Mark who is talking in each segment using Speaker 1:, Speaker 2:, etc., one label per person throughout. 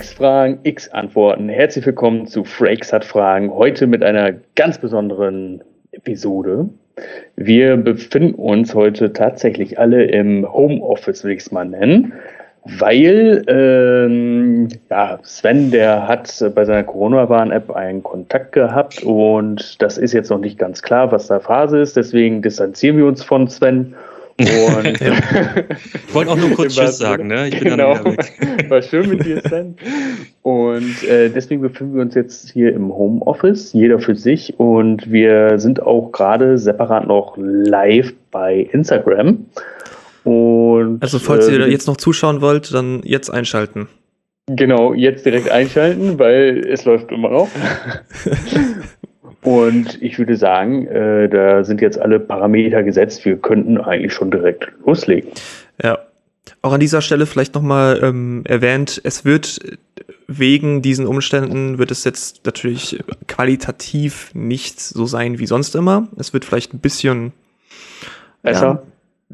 Speaker 1: X Fragen, X Antworten. Herzlich willkommen zu Frakes hat Fragen. Heute mit einer ganz besonderen Episode. Wir befinden uns heute tatsächlich alle im Homeoffice, will ich es mal nennen, weil ähm, ja, Sven, der hat bei seiner Corona-Warn-App einen Kontakt gehabt und das ist jetzt noch nicht ganz klar, was da Phase ist. Deswegen distanzieren wir uns von Sven und
Speaker 2: ich wollte auch nur kurz Tschüss sagen, ne?
Speaker 1: Ich bin genau. dann weg. War schön mit dir, Sven. Und äh, deswegen befinden wir uns jetzt hier im Homeoffice, jeder für sich. Und wir sind auch gerade separat noch live bei Instagram.
Speaker 2: Und, also falls äh, ihr jetzt noch zuschauen wollt, dann jetzt einschalten.
Speaker 1: Genau, jetzt direkt einschalten, weil es läuft immer noch. Und ich würde sagen, äh, da sind jetzt alle Parameter gesetzt. Wir könnten eigentlich schon direkt loslegen.
Speaker 2: Ja. Auch an dieser Stelle vielleicht nochmal ähm, erwähnt, es wird wegen diesen Umständen wird es jetzt natürlich qualitativ nicht so sein wie sonst immer. Es wird vielleicht ein bisschen
Speaker 1: besser. Ja,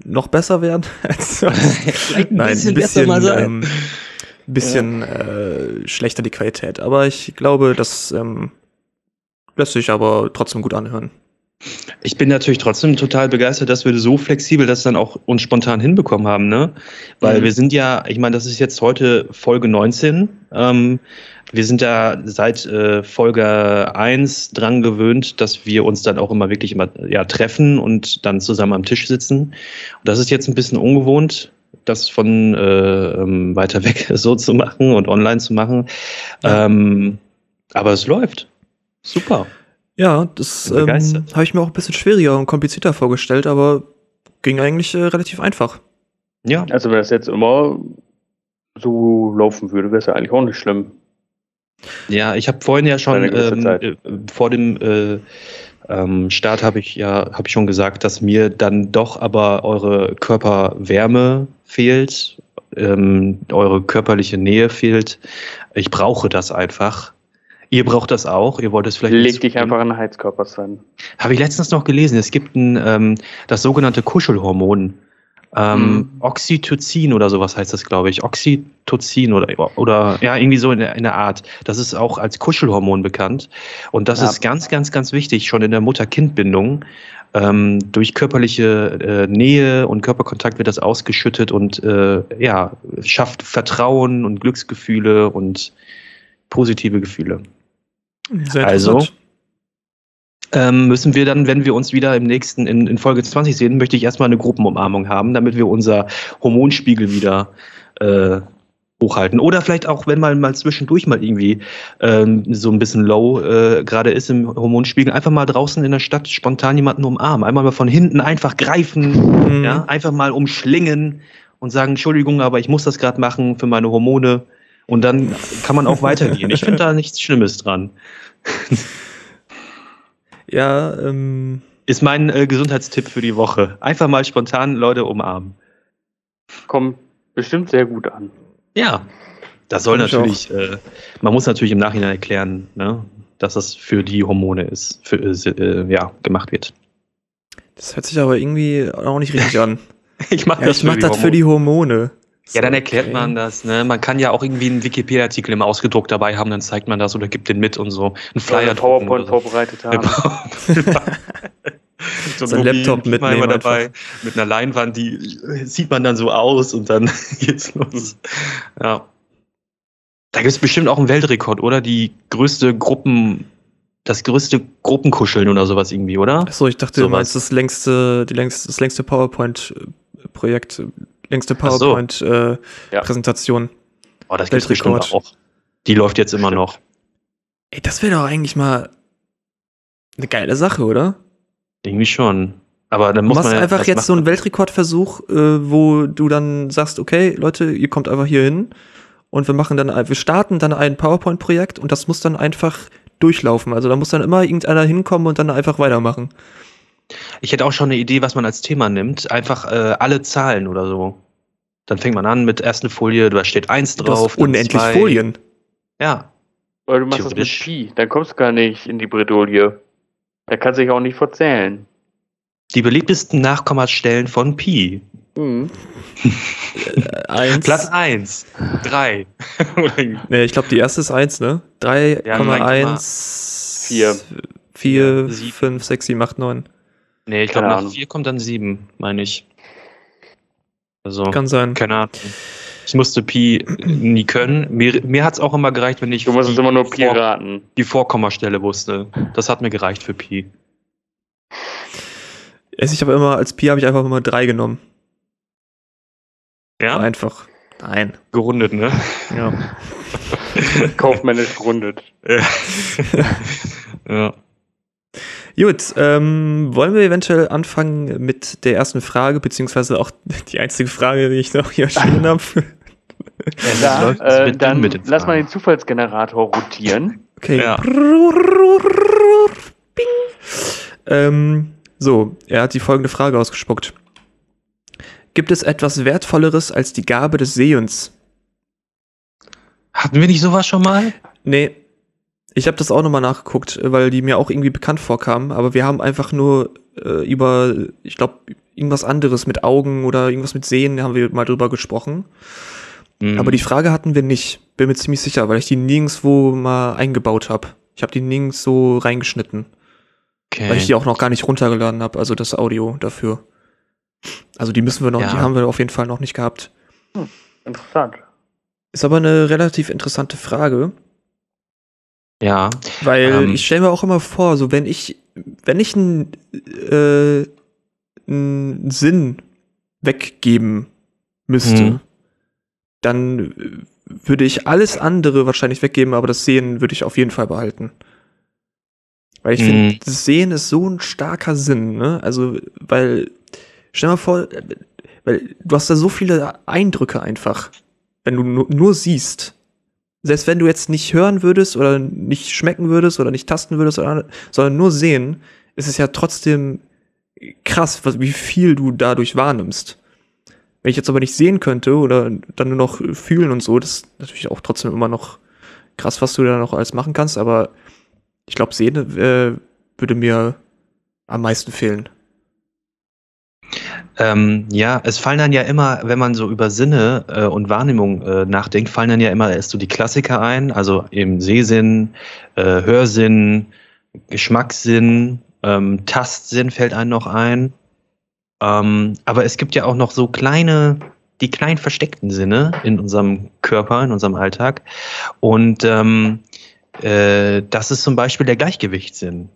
Speaker 2: noch besser werden. ein Nein, bisschen, ein bisschen, besser mal ähm, bisschen ja. äh, schlechter die Qualität. Aber ich glaube, dass ähm, lässt sich aber trotzdem gut anhören. Ich bin natürlich trotzdem total begeistert, dass wir so flexibel das dann auch uns spontan hinbekommen haben, ne? Weil mhm. wir sind ja, ich meine, das ist jetzt heute Folge 19. Ähm, wir sind da seit äh, Folge 1 dran gewöhnt, dass wir uns dann auch immer wirklich immer ja, treffen und dann zusammen am Tisch sitzen. Und das ist jetzt ein bisschen ungewohnt, das von äh, ähm, weiter weg so zu machen und online zu machen. Ja. Ähm, aber es läuft. Super. Ja, das ähm, habe ich mir auch ein bisschen schwieriger und komplizierter vorgestellt, aber ging eigentlich äh, relativ einfach.
Speaker 1: Ja. Also wenn das jetzt immer so laufen würde, wäre es ja eigentlich auch nicht schlimm.
Speaker 2: Ja, ich habe vorhin ja schon ähm, äh, vor dem äh, ähm, Start habe ich ja habe ich schon gesagt, dass mir dann doch aber eure Körperwärme fehlt, ähm, eure körperliche Nähe fehlt. Ich brauche das einfach. Ihr braucht das auch. Ihr wollt es vielleicht.
Speaker 1: Leg dich einfach an den Heizkörper, Sven.
Speaker 2: Habe ich letztens noch gelesen. Es gibt ein, ähm, das sogenannte Kuschelhormon. Ähm, mhm. Oxytocin oder sowas heißt das, glaube ich. Oxytocin oder, oder ja, irgendwie so in der, in der Art. Das ist auch als Kuschelhormon bekannt. Und das ja. ist ganz, ganz, ganz wichtig, schon in der Mutter-Kind-Bindung. Ähm, durch körperliche äh, Nähe und Körperkontakt wird das ausgeschüttet und äh, ja, schafft Vertrauen und Glücksgefühle und positive Gefühle. Sehr also ähm, müssen wir dann, wenn wir uns wieder im nächsten, in, in, Folge 20 sehen, möchte ich erstmal eine Gruppenumarmung haben, damit wir unser Hormonspiegel wieder äh, hochhalten. Oder vielleicht auch, wenn man mal zwischendurch mal irgendwie ähm, so ein bisschen low äh, gerade ist im Hormonspiegel, einfach mal draußen in der Stadt spontan jemanden umarmen. Einmal mal von hinten einfach greifen, mhm. ja, einfach mal umschlingen und sagen, Entschuldigung, aber ich muss das gerade machen für meine Hormone. Und dann kann man auch weitergehen. Ich finde da nichts Schlimmes dran. ja, ähm. Ist mein äh, Gesundheitstipp für die Woche. Einfach mal spontan Leute umarmen.
Speaker 1: Kommt bestimmt sehr gut an.
Speaker 2: Ja. Das soll natürlich, äh, man muss natürlich im Nachhinein erklären, ne, dass das für die Hormone ist, für, äh, ja, gemacht wird. Das hört sich aber irgendwie auch nicht richtig an. ich mache ja, das, mach das für die Hormone. Ja, dann erklärt okay. man das. Ne? Man kann ja auch irgendwie einen Wikipedia-Artikel im Ausgedruckt dabei haben, dann zeigt man das oder gibt den mit und so. Ein Flyer. Ja,
Speaker 1: PowerPoint so. vorbereitet haben.
Speaker 2: so, so ein Laptop mitnehmen dabei mit einer Leinwand, die sieht man dann so aus und dann geht's los. Ja. Da gibt es bestimmt auch einen Weltrekord, oder? Die größte Gruppen, das größte Gruppenkuscheln oder sowas irgendwie, oder? Achso, ich dachte, so du meinst das längste, die längste, das längste PowerPoint-Projekt längste PowerPoint-Präsentation. Äh, oh, das gibt's bestimmt auch. Die läuft jetzt immer noch. Ey, das wäre doch eigentlich mal eine geile Sache, oder? Irgendwie schon. Aber dann muss du machst man ja, einfach jetzt so einen Weltrekordversuch, äh, wo du dann sagst, okay, Leute, ihr kommt einfach hier hin und wir machen dann, wir starten dann ein PowerPoint-Projekt und das muss dann einfach durchlaufen. Also da muss dann immer irgendeiner hinkommen und dann einfach weitermachen. Ich hätte auch schon eine Idee, was man als Thema nimmt. Einfach äh, alle Zahlen oder so. Dann fängt man an mit ersten Folie, da steht eins drauf. unendlich zwei. Folien.
Speaker 1: Ja. Oder du machst das mit Pi, dann kommst du gar nicht in die Bredouille. Da kannst du dich auch nicht verzählen.
Speaker 2: Die beliebtesten Nachkommastellen von Pi. Mhm. eins. Platz 1. 3.
Speaker 3: nee, ich glaube, die erste ist 1, ne? 3,1. 4. 4, 5, 6, 7, 8, 9.
Speaker 2: Nee, ich glaube, nach 4 kommt dann 7, meine ich.
Speaker 3: Also, Kann sein.
Speaker 2: Keine Ahnung. Ich musste Pi nie können. Mir, mir hat es auch immer gereicht, wenn ich
Speaker 1: du musst immer nur Pi vor, raten.
Speaker 2: die Vorkommastelle wusste. Das hat mir gereicht für Pi.
Speaker 3: Ich habe immer, als Pi habe ich einfach immer 3 genommen.
Speaker 2: Ja?
Speaker 3: Einfach. Nein.
Speaker 2: Gerundet, ne?
Speaker 3: Ja.
Speaker 1: Kaufmännisch gerundet. Ja.
Speaker 3: ja. Gut, ähm, wollen wir eventuell anfangen mit der ersten Frage, beziehungsweise auch die einzige Frage, die ich noch hier stehen habe.
Speaker 1: Ja, da, äh, dann lass mal den Zufallsgenerator rotieren.
Speaker 3: Okay. Ja. Ähm, so, er hat die folgende Frage ausgespuckt. Gibt es etwas Wertvolleres als die Gabe des Sehens?
Speaker 2: Hatten wir nicht sowas schon mal?
Speaker 3: Nee, ich habe das auch nochmal nachgeguckt, weil die mir auch irgendwie bekannt vorkamen, aber wir haben einfach nur äh, über, ich glaube, irgendwas anderes mit Augen oder irgendwas mit Sehen haben wir mal drüber gesprochen. Mhm. Aber die Frage hatten wir nicht, bin mir ziemlich sicher, weil ich die nirgendwo mal eingebaut habe. Ich habe die nirgends so reingeschnitten. Okay. Weil ich die auch noch gar nicht runtergeladen habe, also das Audio dafür. Also die müssen wir noch, ja. die haben wir auf jeden Fall noch nicht gehabt. Hm,
Speaker 1: interessant.
Speaker 3: Ist aber eine relativ interessante Frage.
Speaker 2: Ja.
Speaker 3: Weil ähm, ich stelle mir auch immer vor, so wenn ich, wenn ich einen, äh, einen Sinn weggeben müsste, mhm. dann würde ich alles andere wahrscheinlich weggeben, aber das Sehen würde ich auf jeden Fall behalten. Weil ich mhm. finde, das Sehen ist so ein starker Sinn, ne? Also, weil, stell mal vor, weil du hast da so viele Eindrücke einfach, wenn du nur, nur siehst selbst wenn du jetzt nicht hören würdest oder nicht schmecken würdest oder nicht tasten würdest, oder, sondern nur sehen, ist es ja trotzdem krass, was, wie viel du dadurch wahrnimmst. Wenn ich jetzt aber nicht sehen könnte oder dann nur noch fühlen und so, das ist natürlich auch trotzdem immer noch krass, was du da noch alles machen kannst, aber ich glaube, sehen äh, würde mir am meisten fehlen.
Speaker 2: Ähm, ja, es fallen dann ja immer, wenn man so über Sinne äh, und Wahrnehmung äh, nachdenkt, fallen dann ja immer erst so die Klassiker ein, also eben Sehsinn, äh, Hörsinn, Geschmackssinn, ähm, Tastsinn fällt einem noch ein. Ähm, aber es gibt ja auch noch so kleine, die kleinen versteckten Sinne in unserem Körper, in unserem Alltag. Und ähm, äh, das ist zum Beispiel der Gleichgewichtssinn.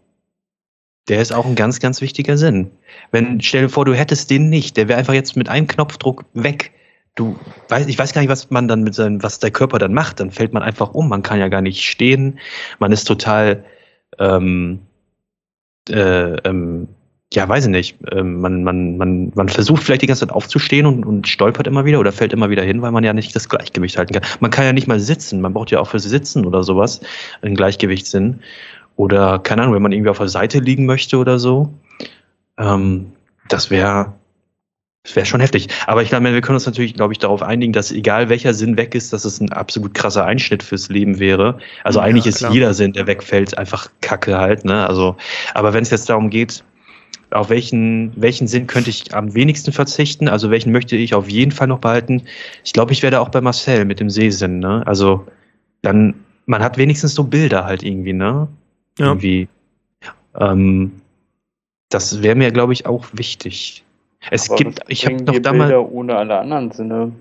Speaker 2: Der ist auch ein ganz, ganz wichtiger Sinn. Wenn, stell dir vor, du hättest den nicht, der wäre einfach jetzt mit einem Knopfdruck weg. Du weißt, ich weiß gar nicht, was man dann mit seinem, was der Körper dann macht. Dann fällt man einfach um. Man kann ja gar nicht stehen. Man ist total, ähm, äh, ähm, ja, weiß ich nicht. Ähm, man, man, man, man versucht vielleicht die ganze Zeit aufzustehen und, und stolpert immer wieder oder fällt immer wieder hin, weil man ja nicht das Gleichgewicht halten kann. Man kann ja nicht mal sitzen. Man braucht ja auch fürs Sitzen oder sowas einen Gleichgewichtssinn. Oder, keine Ahnung, wenn man irgendwie auf der Seite liegen möchte oder so. Ähm, das wäre das wäre schon heftig. Aber ich glaube, wir können uns natürlich, glaube ich, darauf einigen, dass egal welcher Sinn weg ist, dass es ein absolut krasser Einschnitt fürs Leben wäre. Also ja, eigentlich ist klar. jeder Sinn, der wegfällt, einfach Kacke halt. Ne? Also, aber wenn es jetzt darum geht, auf welchen, welchen Sinn könnte ich am wenigsten verzichten? Also welchen möchte ich auf jeden Fall noch behalten? Ich glaube, ich werde auch bei Marcel mit dem Sehsinn. Ne? Also dann, man hat wenigstens so Bilder halt irgendwie, ne? Ja. Irgendwie. Ähm, das wäre mir, glaube ich, auch wichtig. Es Aber gibt, ich habe noch damals.
Speaker 1: ohne alle anderen Sinne.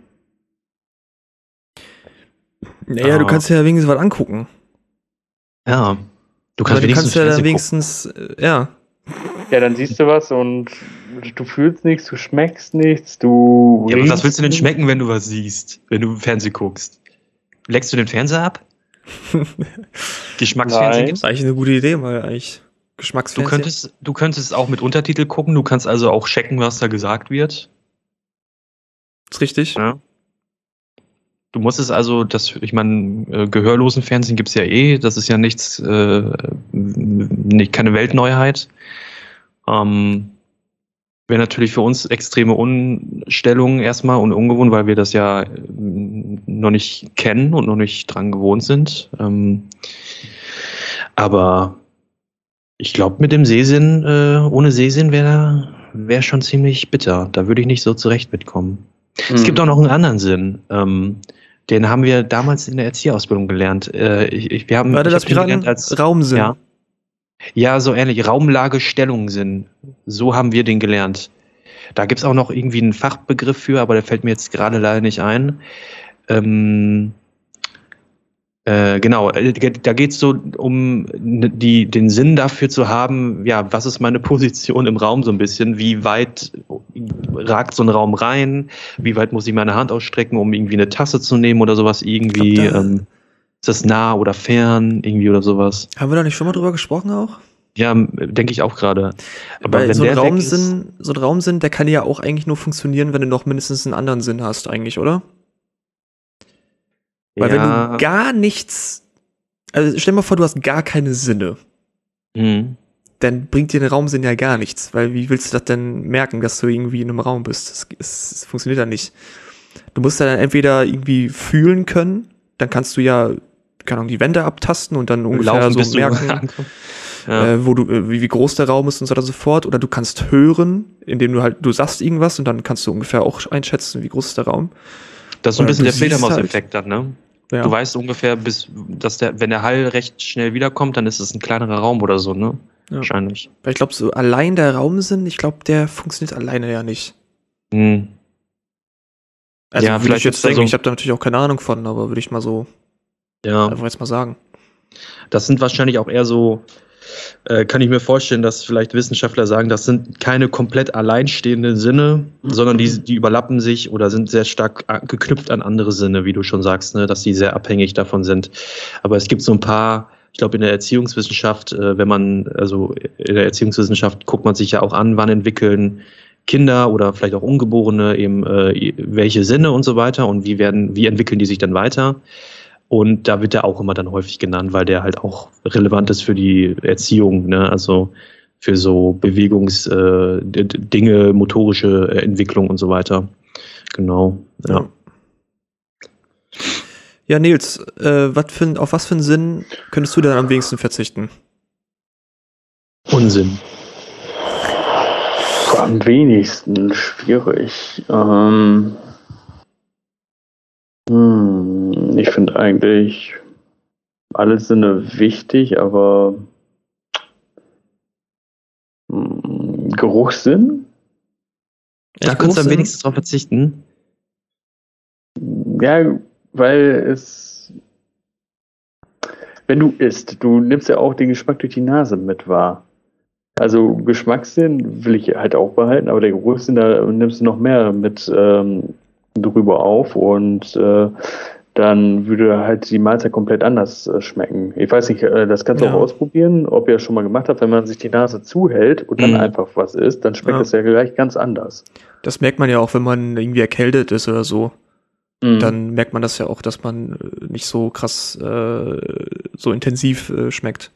Speaker 3: Naja, oh. du kannst ja wenigstens was angucken.
Speaker 2: Ja.
Speaker 3: Du kannst, du kannst ja dann wenigstens, äh, ja.
Speaker 1: Ja, dann siehst du was und du fühlst nichts, du schmeckst nichts, du.
Speaker 2: Ja, aber was willst du denn schmecken, wenn du was siehst, wenn du Fernsehen guckst? Leckst du den Fernseher ab?
Speaker 3: Geschmacksfernsehen gibt es eigentlich eine gute Idee, weil eigentlich Geschmacksfernsehen.
Speaker 2: Du könntest, du könntest auch mit Untertitel gucken, du kannst also auch checken, was da gesagt wird.
Speaker 3: Ist richtig. Ja.
Speaker 2: Du musst es also, das, ich meine, äh, gehörlosen Fernsehen gibt es ja eh, das ist ja nichts, äh, nicht, keine Weltneuheit. Ähm, Wäre natürlich für uns extreme Umstellung erstmal und ungewohnt, weil wir das ja äh, noch nicht kennen und noch nicht dran gewohnt sind. Ähm, aber ich glaube, mit dem Sehsinn, äh, ohne Sehsinn wäre wäre schon ziemlich bitter. Da würde ich nicht so zurecht mitkommen.
Speaker 1: Hm.
Speaker 2: Es gibt auch noch einen anderen Sinn. Ähm, den haben wir damals in der Erzieherausbildung gelernt. Äh, ich, ich, wir haben,
Speaker 3: Warte,
Speaker 2: ich
Speaker 3: lass
Speaker 2: hab
Speaker 3: mich
Speaker 2: den
Speaker 3: raten.
Speaker 2: gelernt als
Speaker 3: Raumsinn.
Speaker 2: Ja. Ja, so ähnlich. Raumlage, Stellungssinn. So haben wir den gelernt. Da gibt's auch noch irgendwie einen Fachbegriff für, aber der fällt mir jetzt gerade leider nicht ein. Ähm, äh, genau, äh, da geht's so um die, den Sinn dafür zu haben, ja, was ist meine Position im Raum so ein bisschen? Wie weit ragt so ein Raum rein? Wie weit muss ich meine Hand ausstrecken, um irgendwie eine Tasse zu nehmen oder sowas? Irgendwie,
Speaker 3: glaub, da-
Speaker 2: ähm, ist das nah oder fern, irgendwie oder sowas?
Speaker 3: Haben wir da nicht schon mal drüber gesprochen auch?
Speaker 2: Ja, denke ich auch gerade. Aber
Speaker 3: Weil
Speaker 2: wenn
Speaker 3: so ein
Speaker 2: weg ist,
Speaker 3: Raumsinn, so ein Raumsinn, der kann ja auch eigentlich nur funktionieren, wenn du noch mindestens einen anderen Sinn hast, eigentlich, oder? Weil wenn
Speaker 2: ja,
Speaker 3: du gar nichts, also stell dir mal vor, du hast gar keine Sinne,
Speaker 2: Mhm.
Speaker 3: dann bringt dir der Raumsinn ja gar nichts, weil wie willst du das denn merken, dass du irgendwie in einem Raum bist? Das, das, das funktioniert ja nicht. Du musst ja dann entweder irgendwie fühlen können, dann kannst du ja, keine Ahnung, die Wände abtasten und dann ungefähr
Speaker 2: laufen,
Speaker 3: so merken,
Speaker 2: ankommst. Ja.
Speaker 3: äh, wo du, äh, wie, wie groß der Raum ist und so weiter und so fort. Oder du kannst hören, indem du halt, du sagst irgendwas und dann kannst du ungefähr auch einschätzen, wie groß ist der Raum.
Speaker 2: das ist so ein bisschen der Fledermaus-Effekt dann, ne?
Speaker 3: Ja.
Speaker 2: Du weißt ungefähr, bis, dass der, wenn der Hall recht schnell wiederkommt, dann ist es ein kleinerer Raum oder so, ne?
Speaker 3: Ja.
Speaker 2: Wahrscheinlich.
Speaker 3: Weil ich glaube, so allein der Raumsinn, ich glaube, der funktioniert alleine ja nicht.
Speaker 2: Mhm.
Speaker 3: Also
Speaker 2: Ja,
Speaker 3: würde
Speaker 2: vielleicht
Speaker 3: ich jetzt denken,
Speaker 2: so-
Speaker 3: ich habe da natürlich auch keine Ahnung von, aber würde ich mal so
Speaker 2: Ja.
Speaker 3: einfach jetzt mal sagen.
Speaker 2: Das sind wahrscheinlich auch eher so, äh, kann ich mir vorstellen, dass vielleicht Wissenschaftler sagen, das sind keine komplett alleinstehenden Sinne, sondern die, die überlappen sich oder sind sehr stark a- geknüpft an andere Sinne, wie du schon sagst, ne, dass die sehr abhängig davon sind. Aber es gibt so ein paar, ich glaube, in der Erziehungswissenschaft, äh, wenn man, also in der Erziehungswissenschaft guckt man sich ja auch an, wann entwickeln Kinder oder vielleicht auch Ungeborene eben äh, welche Sinne und so weiter und wie werden, wie entwickeln die sich dann weiter? Und da wird er auch immer dann häufig genannt, weil der halt auch relevant ist für die Erziehung, ne? also für so Bewegungsdinge, äh, motorische äh, Entwicklung und so weiter. Genau. Ja.
Speaker 3: Ja, Nils, äh, wat für, ein- auf was für einen Sinn könntest du denn am wenigsten verzichten?
Speaker 2: Unsinn.
Speaker 1: Am wenigsten schwierig. Ähm, hm, ich finde eigentlich alle Sinne wichtig, aber hm, Geruchssinn?
Speaker 2: Da könntest du am wenigsten drauf verzichten.
Speaker 1: Ja, weil es. Wenn du isst, du nimmst ja auch den Geschmack durch die Nase mit wahr. Also Geschmackssinn will ich halt auch behalten, aber der Geruchssinn, da nimmst du noch mehr mit ähm, drüber auf und äh, dann würde halt die Mahlzeit komplett anders äh, schmecken. Ich weiß nicht, äh, das kannst du
Speaker 3: Ja.
Speaker 1: auch ausprobieren, ob ihr das schon mal gemacht habt, wenn man sich die Nase zuhält und dann
Speaker 2: Mhm.
Speaker 1: einfach was isst, dann schmeckt
Speaker 3: Ja.
Speaker 1: es ja gleich ganz anders.
Speaker 3: Das merkt man ja auch, wenn man irgendwie erkältet ist oder so.
Speaker 1: Mhm.
Speaker 3: Dann merkt man das ja auch, dass man äh, nicht so krass, äh, so intensiv äh, schmeckt.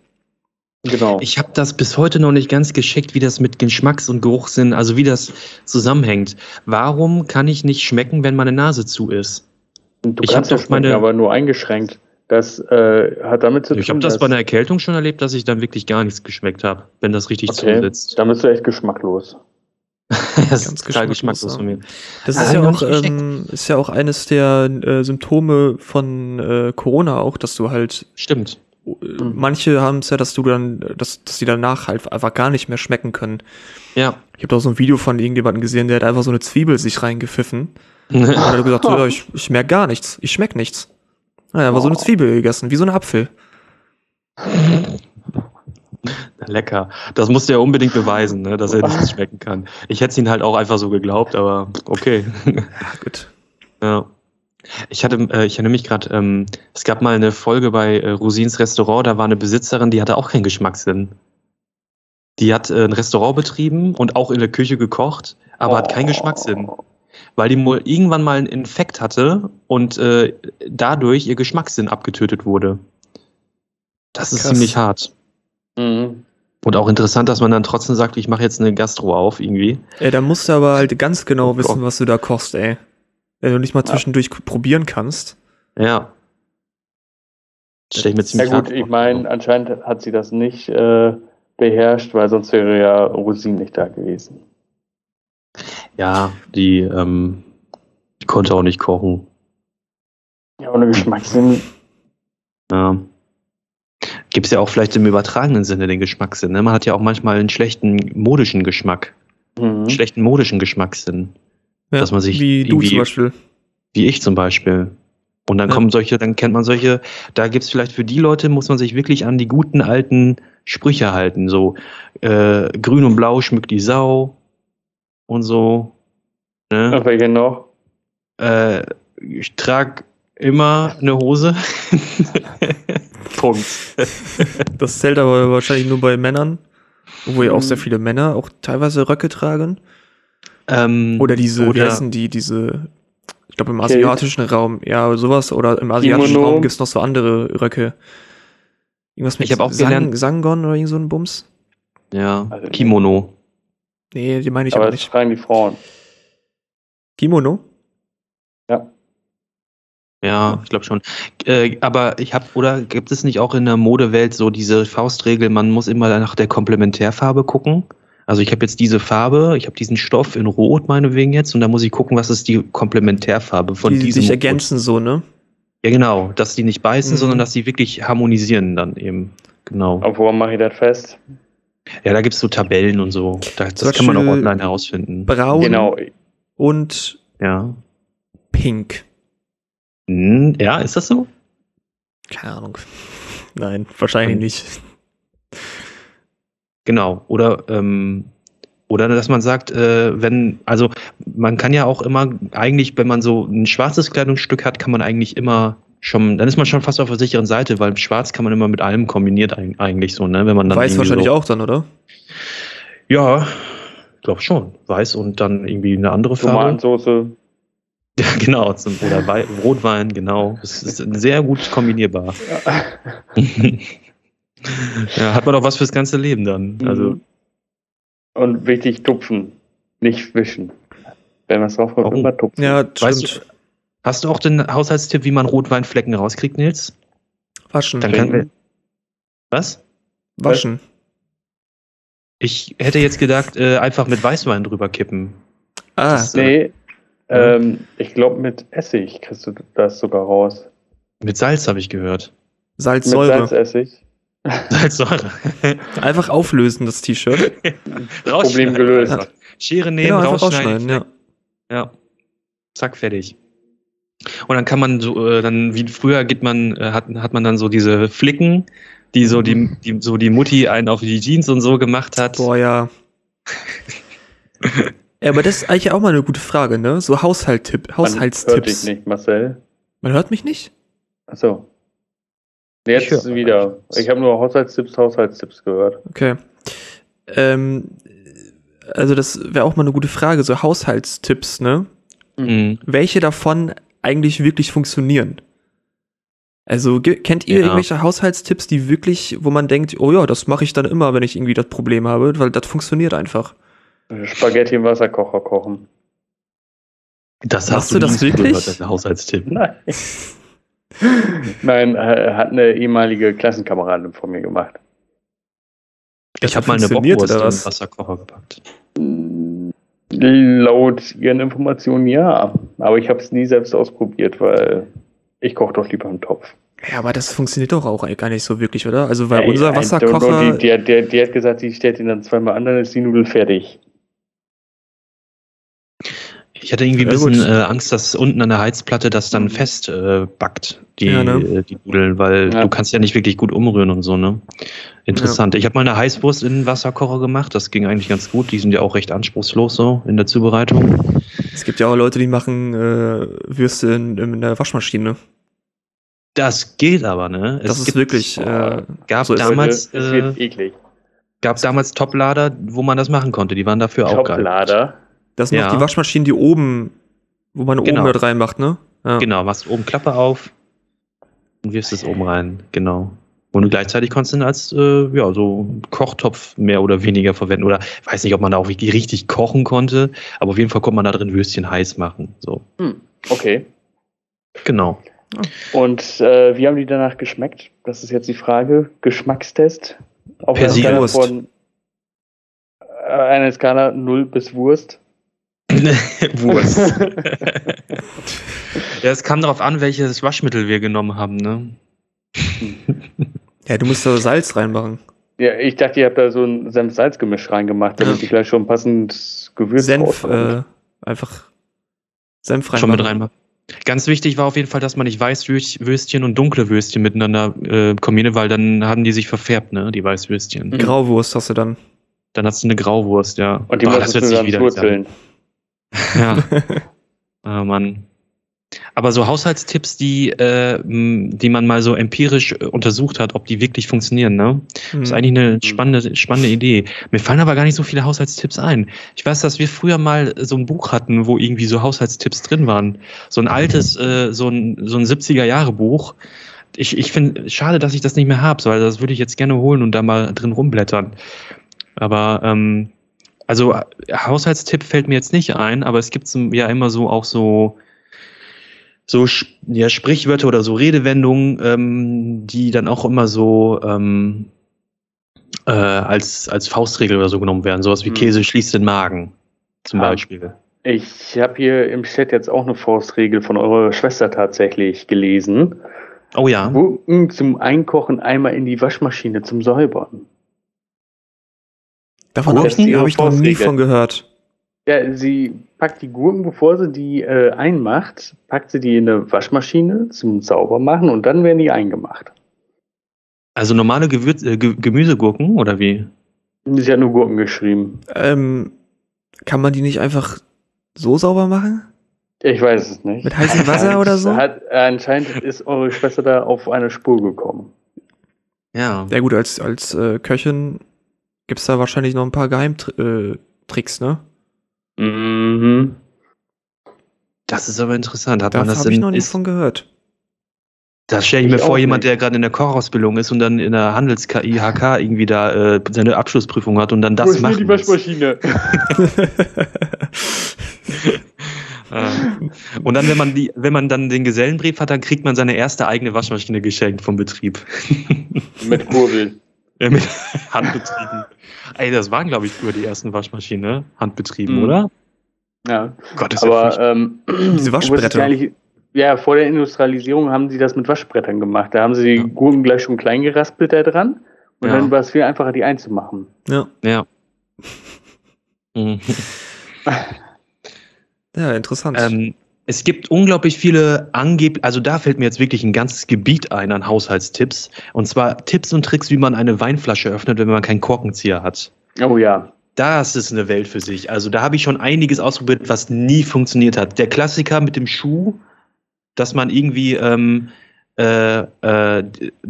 Speaker 1: genau.
Speaker 2: Ich habe das bis heute noch nicht ganz gescheckt, wie das mit Geschmacks- und Geruchssinn, also wie das zusammenhängt. Warum kann ich nicht schmecken, wenn meine Nase zu ist?
Speaker 1: Und Du
Speaker 2: Ich
Speaker 1: kannst
Speaker 2: doch meine-
Speaker 1: schmecken, aber nur eingeschränkt. Das äh, hat damit zu tun,
Speaker 2: Ich habe das bei einer Erkältung schon erlebt, dass ich dann wirklich gar nichts geschmeckt habe, wenn das richtig
Speaker 1: okay,
Speaker 2: zusetzt.
Speaker 1: dann bist du echt geschmacklos.
Speaker 2: das
Speaker 3: Ganz
Speaker 2: ist total
Speaker 3: geschmacklos,
Speaker 2: geschmacklos von mir.
Speaker 3: Das
Speaker 2: Ah,
Speaker 3: ist ja auch, ähm, ist ja auch eines der äh, Symptome von äh, Corona auch, dass du halt
Speaker 2: Stimmt.
Speaker 3: äh, manche haben es ja, dass du dann, dass, dass die danach halt einfach gar nicht mehr schmecken können.
Speaker 2: Ja.
Speaker 3: Ich habe da so ein Video von irgendjemandem gesehen, der hat einfach so eine Zwiebel sich reingepfiffen. Und dann hat er gesagt, so, ja, ich, ich merke gar nichts, ich schmeck nichts. Naja, aber so eine
Speaker 1: Oh.
Speaker 3: Zwiebel gegessen, wie so ein Apfel.
Speaker 2: Lecker. Das musste er unbedingt beweisen, ne, dass er nichts schmecken kann. Ich hätte es ihn halt auch einfach so geglaubt, aber okay.
Speaker 3: Ja, gut.
Speaker 2: ja. Ich hatte, äh, ich erinnere mich gerade, ähm, es gab mal eine Folge bei äh, Rosins Restaurant, da war eine Besitzerin, die hatte auch keinen Geschmackssinn. Die hat äh, ein Restaurant betrieben und auch in der Küche gekocht, aber hat keinen Geschmackssinn. Weil die wohl irgendwann mal einen Infekt hatte und äh, dadurch ihr Geschmackssinn abgetötet wurde. Das ist
Speaker 3: Krass.
Speaker 2: ziemlich hart.
Speaker 1: Mhm.
Speaker 2: Und auch interessant, dass man dann trotzdem sagt, ich mache jetzt eine Gastro auf irgendwie.
Speaker 3: Ey, da musst du aber halt ganz genau
Speaker 2: Oh
Speaker 3: wissen,
Speaker 2: Gott.
Speaker 3: was du da kochst, ey. Wenn du nicht mal zwischendurch probieren kannst.
Speaker 2: Ja. Das stell ich mir
Speaker 1: Ja
Speaker 2: ziemlich
Speaker 1: gut,
Speaker 2: hart
Speaker 1: ich meine, anscheinend hat sie das nicht äh, beherrscht, weil sonst wäre ja Rosin nicht da gewesen.
Speaker 2: Ja, die, ähm, die konnte auch nicht kochen.
Speaker 1: Ja, ohne Geschmackssinn.
Speaker 2: Ja. Gibt es ja auch vielleicht im übertragenen Sinne den Geschmackssinn. Ne? Man hat ja auch manchmal einen schlechten modischen Geschmack.
Speaker 1: Mhm.
Speaker 2: Schlechten modischen Geschmackssinn.
Speaker 3: Ja,
Speaker 2: Dass man sich
Speaker 3: wie du zum Beispiel.
Speaker 2: Wie ich zum Beispiel. Und dann
Speaker 3: Ja.
Speaker 2: kommen solche, dann kennt man solche, da gibt es vielleicht für die Leute, muss man sich wirklich an die guten alten Sprüche halten. So, äh, grün und blau schmückt die Sau und so. Ne?
Speaker 1: Welche noch?
Speaker 2: Äh, ich trage immer eine Hose. Punkt.
Speaker 3: Das zählt aber wahrscheinlich nur bei Männern. Obwohl ja auch
Speaker 1: Mhm.
Speaker 3: sehr viele Männer auch teilweise Röcke tragen.
Speaker 2: Ähm,
Speaker 3: Oder diese, wie
Speaker 2: oder-
Speaker 3: heißen die, diese, ich glaube im
Speaker 1: Kilt.
Speaker 3: asiatischen Raum, ja, sowas. Oder im asiatischen
Speaker 1: Kimono.
Speaker 3: Raum gibt es noch so andere Röcke. Irgendwas mit
Speaker 2: Ich hab auch
Speaker 3: Sang
Speaker 2: gelernt-
Speaker 3: Sangon oder irgend so ein Bums?
Speaker 2: Ja,
Speaker 1: Also-
Speaker 2: Kimono.
Speaker 3: Nee, die meine ich
Speaker 1: aber
Speaker 3: aber
Speaker 1: das
Speaker 3: nicht.
Speaker 1: tragen die Frauen.
Speaker 3: Kimono?
Speaker 1: Ja.
Speaker 2: Ja, ich glaube schon. Äh, aber ich habe, oder gibt es nicht auch in der Modewelt so diese Faustregel, man muss immer nach der Komplementärfarbe gucken? Also ich habe jetzt diese Farbe, ich habe diesen Stoff in Rot meinetwegen jetzt und da muss ich gucken, was ist die Komplementärfarbe von
Speaker 3: die
Speaker 2: diesem.
Speaker 3: sich
Speaker 2: Rot.
Speaker 3: ergänzen so, ne?
Speaker 2: Ja, genau, dass die nicht beißen,
Speaker 3: Mhm.
Speaker 2: sondern dass die wirklich harmonisieren dann eben. Genau.
Speaker 1: Aber woran mache ich das fest?
Speaker 2: Ja, da gibt es so Tabellen und so. Da, das
Speaker 3: Zum
Speaker 2: kann man auch online herausfinden.
Speaker 3: Braun
Speaker 1: Genau.
Speaker 3: und
Speaker 2: Ja.
Speaker 3: pink.
Speaker 2: Hm, ja, ist das so?
Speaker 3: Keine Ahnung. Nein, wahrscheinlich nicht.
Speaker 2: Genau. Oder, ähm, oder dass man sagt, äh, wenn, also man kann ja auch immer, eigentlich, wenn man so ein schwarzes Kleidungsstück hat, kann man eigentlich immer schon, dann ist man schon fast auf der sicheren Seite, weil schwarz kann man immer mit allem kombiniert eig- eigentlich so, ne? Wenn man dann
Speaker 3: Weiß wahrscheinlich
Speaker 2: so,
Speaker 3: auch dann, oder?
Speaker 2: Ja, glaube schon. Weiß und dann irgendwie eine andere Farbe.
Speaker 1: Tomatensoße.
Speaker 2: Ja, genau. Zum, oder Wei Rotwein, genau. Das ist sehr gut kombinierbar. ja, hat man auch was fürs ganze Leben dann. Also,
Speaker 1: Mhm. Und wichtig, tupfen. Nicht wischen. Wenn man es drauf kommt, immer tupfen.
Speaker 3: Ja,
Speaker 2: Weißt
Speaker 3: stimmt.
Speaker 2: Hast du auch den Haushaltstipp, wie man Rotweinflecken rauskriegt, Nils?
Speaker 3: Waschen.
Speaker 2: Dann
Speaker 1: Trinken.
Speaker 2: kann Was?
Speaker 3: Waschen.
Speaker 2: Ich hätte jetzt gedacht, äh, einfach mit Weißwein drüber kippen.
Speaker 3: Ah,
Speaker 2: Das-
Speaker 1: Nee, ähm, ich glaube mit Essig kriegst du das sogar raus.
Speaker 2: Mit Salz habe ich gehört.
Speaker 1: Mit
Speaker 3: Salzsäure.
Speaker 1: Salzessig.
Speaker 2: Salzsäure.
Speaker 3: Einfach auflösen, das T-Shirt.
Speaker 1: Problem gelöst.
Speaker 2: Schere nehmen,
Speaker 3: Genau,
Speaker 2: rausschneiden.
Speaker 3: rausschneiden, ja.
Speaker 2: Ja. Zack, fertig. Und dann kann man so, äh, dann wie früher geht man, äh, hat, hat man dann so diese Flicken, die so die, die so die Mutti einen auf die Jeans und so gemacht hat.
Speaker 3: Boah, ja. ja, aber das ist eigentlich auch mal eine gute Frage, ne? So Haushalttipp,
Speaker 1: Man hört dich
Speaker 3: Haushaltstipps.
Speaker 1: nicht, Marcel.
Speaker 3: Man hört mich nicht?
Speaker 1: Achso. Jetzt
Speaker 2: Ich
Speaker 1: wieder. Ich habe nur Haushaltstipps, Haushaltstipps gehört.
Speaker 3: Okay. Ähm, also das wäre auch mal eine gute Frage, so Haushaltstipps, ne?
Speaker 2: Mhm.
Speaker 3: Welche davon eigentlich wirklich funktionieren? Also kennt ihr
Speaker 2: Ja.
Speaker 3: irgendwelche Haushaltstipps, die wirklich, wo man denkt, oh ja, das mache ich dann immer, wenn ich irgendwie das Problem habe, weil das funktioniert einfach.
Speaker 1: Spaghetti im Wasserkocher kochen.
Speaker 2: Das
Speaker 3: Machst
Speaker 2: hast
Speaker 3: du
Speaker 2: du
Speaker 3: das wirklich?
Speaker 2: gehört, das Haushaltstipp.
Speaker 1: Nein. Nein, äh, hat eine ehemalige Klassenkameradin von mir gemacht.
Speaker 2: Ich habe mal eine Bockwurst in
Speaker 3: oder
Speaker 2: den
Speaker 3: was?
Speaker 2: Wasserkocher gepackt.
Speaker 1: Laut ihren Informationen ja. Aber ich habe es nie selbst ausprobiert, weil ich koche doch lieber im Topf.
Speaker 3: Ja, aber das funktioniert doch auch gar nicht so wirklich, oder? Also, weil
Speaker 1: Ey,
Speaker 3: unser Wasserkocher.
Speaker 1: Die, die, die, die hat gesagt, sie stellt ihn dann zweimal an, dann ist die Nudel fertig.
Speaker 2: Ich hatte irgendwie ein
Speaker 3: Ja,
Speaker 2: bisschen äh, Angst, dass unten an der Heizplatte das dann fest äh, backt, die,
Speaker 3: Ja, ne?
Speaker 2: äh, die Nudeln, weil
Speaker 1: Ja.
Speaker 2: du kannst ja nicht wirklich gut umrühren und so, ne? Interessant. Ich habe mal eine Heißwurst in den Wasserkocher gemacht, das ging eigentlich ganz gut. Die sind ja auch recht anspruchslos so in der Zubereitung.
Speaker 3: Es gibt ja auch Leute, die machen äh, Würste in, in der Waschmaschine.
Speaker 2: Das geht aber, ne?
Speaker 3: Das ist wirklich. Äh,
Speaker 2: gab
Speaker 3: so ist-
Speaker 2: damals,
Speaker 1: es
Speaker 2: äh,
Speaker 1: wird eklig.
Speaker 2: gab damals Toplader, wo man das machen konnte. Die waren dafür auch geil.
Speaker 1: Toplader.
Speaker 3: Das sind
Speaker 2: Ja.
Speaker 3: noch die Waschmaschinen, die oben, wo man
Speaker 2: Genau.
Speaker 3: oben mit reinmacht, ne? Ja.
Speaker 2: Genau, machst oben Klappe auf und wirfst es oben rein, genau. Und gleichzeitig konntest du ihn als äh, ja, so Kochtopf mehr oder weniger verwenden. Oder weiß nicht, ob man da auch wirklich richtig kochen konnte, aber auf jeden Fall konnte man da drin Würstchen heiß machen. So,
Speaker 1: Hm, okay.
Speaker 2: genau.
Speaker 1: Und äh, wie haben die danach geschmeckt? Das ist jetzt die Frage. Geschmackstest. Auf einer
Speaker 2: Persil.
Speaker 1: Skala
Speaker 3: Wurst.
Speaker 1: von äh, einer Skala 0 bis Wurst.
Speaker 2: Wurst. ja, es kam darauf an, welches Waschmittel wir genommen haben, ne?
Speaker 3: Ja, du musst da Salz reinmachen.
Speaker 1: Ja, ich dachte, ihr habt da so ein Senf-Salz-Gemisch reingemacht, damit
Speaker 3: Ja.
Speaker 1: die gleich schon passend Gewürz
Speaker 3: Senf, äh, einfach Senf reinmachen.
Speaker 2: Schon mit reinmachen. Ganz wichtig war auf jeden Fall, dass man nicht Weißwürstchen und dunkle Würstchen miteinander äh, kombiniert, weil dann haben die sich verfärbt, ne, die Weißwürstchen.
Speaker 1: Mhm.
Speaker 3: Grauwurst hast du dann.
Speaker 2: Dann hast du eine Grauwurst, ja.
Speaker 1: Und die
Speaker 2: Oh,
Speaker 1: musstest du dann wurzeln.
Speaker 2: Ja. oh Mann. Aber so Haushaltstipps, die, äh, die man mal so empirisch äh, untersucht hat, ob die wirklich funktionieren, ne?
Speaker 3: Hm.
Speaker 2: ist eigentlich eine spannende, spannende Idee. Mir fallen aber gar nicht so viele Haushaltstipps ein. Ich weiß, dass wir früher mal so ein Buch hatten, wo irgendwie so Haushaltstipps drin waren. So ein altes, äh, so ein, so ein 70er-Jahre-Buch. Ich, ich finde, schade, dass ich das nicht mehr habe, weil das würde ich jetzt gerne holen und da mal drin rumblättern. Aber, ähm, also äh, Haushaltstipp fällt mir jetzt nicht ein, aber es gibt ja immer so auch so, so ja, Sprichwörter oder so Redewendungen, ähm, die dann auch immer so ähm, äh, als, als Faustregel oder so genommen werden. Sowas wie
Speaker 1: Hm.
Speaker 2: Käse schließt den Magen zum
Speaker 1: Ah.
Speaker 2: Beispiel.
Speaker 1: Ich habe hier im Chat jetzt auch eine Faustregel von eurer Schwester tatsächlich gelesen.
Speaker 2: Oh ja.
Speaker 1: Gurken zum Einkochen einmal in die Waschmaschine zum Säubern.
Speaker 3: Davon habe ich, hab ich noch nie von gehört.
Speaker 1: Ja, sie packt die Gurken, bevor sie die äh, einmacht, packt sie die in eine Waschmaschine zum Saubermachen und dann werden die eingemacht.
Speaker 2: Also normale Gewürz, äh, Ge- Gemüsegurken oder wie?
Speaker 1: Sie hat nur Gurken geschrieben.
Speaker 3: Ähm, kann man die nicht einfach so sauber machen?
Speaker 1: Ich weiß es nicht.
Speaker 3: Mit heißem Wasser oder so?
Speaker 1: Hat, anscheinend ist eure Schwester da auf eine Spur gekommen.
Speaker 2: Ja.
Speaker 3: Ja gut, als, als äh, Köchin gibt's da wahrscheinlich noch ein paar Geheimtricks, äh, ne?
Speaker 1: Mhm.
Speaker 2: Das ist aber interessant. Hat
Speaker 3: Da
Speaker 2: man das
Speaker 3: habe ich noch nie
Speaker 2: ist,
Speaker 3: von gehört.
Speaker 2: Das stelle ich mir
Speaker 1: Ich
Speaker 2: vor,
Speaker 1: auch
Speaker 2: jemand,
Speaker 1: nicht.
Speaker 2: der gerade in der Kochausbildung ist und dann in der Handels-KI, HK irgendwie da äh, seine Abschlussprüfung hat und dann das macht.
Speaker 1: die Waschmaschine?
Speaker 2: Äh, und dann, wenn man die, wenn man dann den Gesellenbrief hat, dann kriegt man seine erste eigene Waschmaschine geschenkt vom Betrieb.
Speaker 1: Mit Kurbel.
Speaker 2: Ja, mit Handbetrieben. Ey, das waren, glaube ich, früher die ersten Waschmaschinen, ne? Handbetrieben,
Speaker 1: Mhm.
Speaker 2: oder?
Speaker 1: Ja.
Speaker 2: Gott, ist ja
Speaker 1: Aber
Speaker 2: furchtbar.
Speaker 1: ähm,
Speaker 3: Diese Waschbretter.
Speaker 1: Ja, vor der Industrialisierung haben sie das mit Waschbrettern gemacht. Da haben sie die
Speaker 2: Ja.
Speaker 1: Gurken gleich schon klein geraspelt da dran. Und
Speaker 2: Ja.
Speaker 1: dann war es viel einfacher, die einzumachen.
Speaker 3: Ja.
Speaker 2: ja. Mhm.
Speaker 3: Ja, interessant.
Speaker 2: Ähm, es gibt unglaublich viele Angeb, also da fällt mir jetzt wirklich ein ganzes Gebiet ein an Haushaltstipps. Und zwar Tipps und Tricks, wie man eine Weinflasche öffnet, wenn man keinen Korkenzieher hat.
Speaker 1: Oh ja.
Speaker 2: Das ist eine Welt für sich. Also da habe ich schon einiges ausprobiert, was nie funktioniert hat. Der Klassiker mit dem Schuh, dass man irgendwie ähm, äh, äh,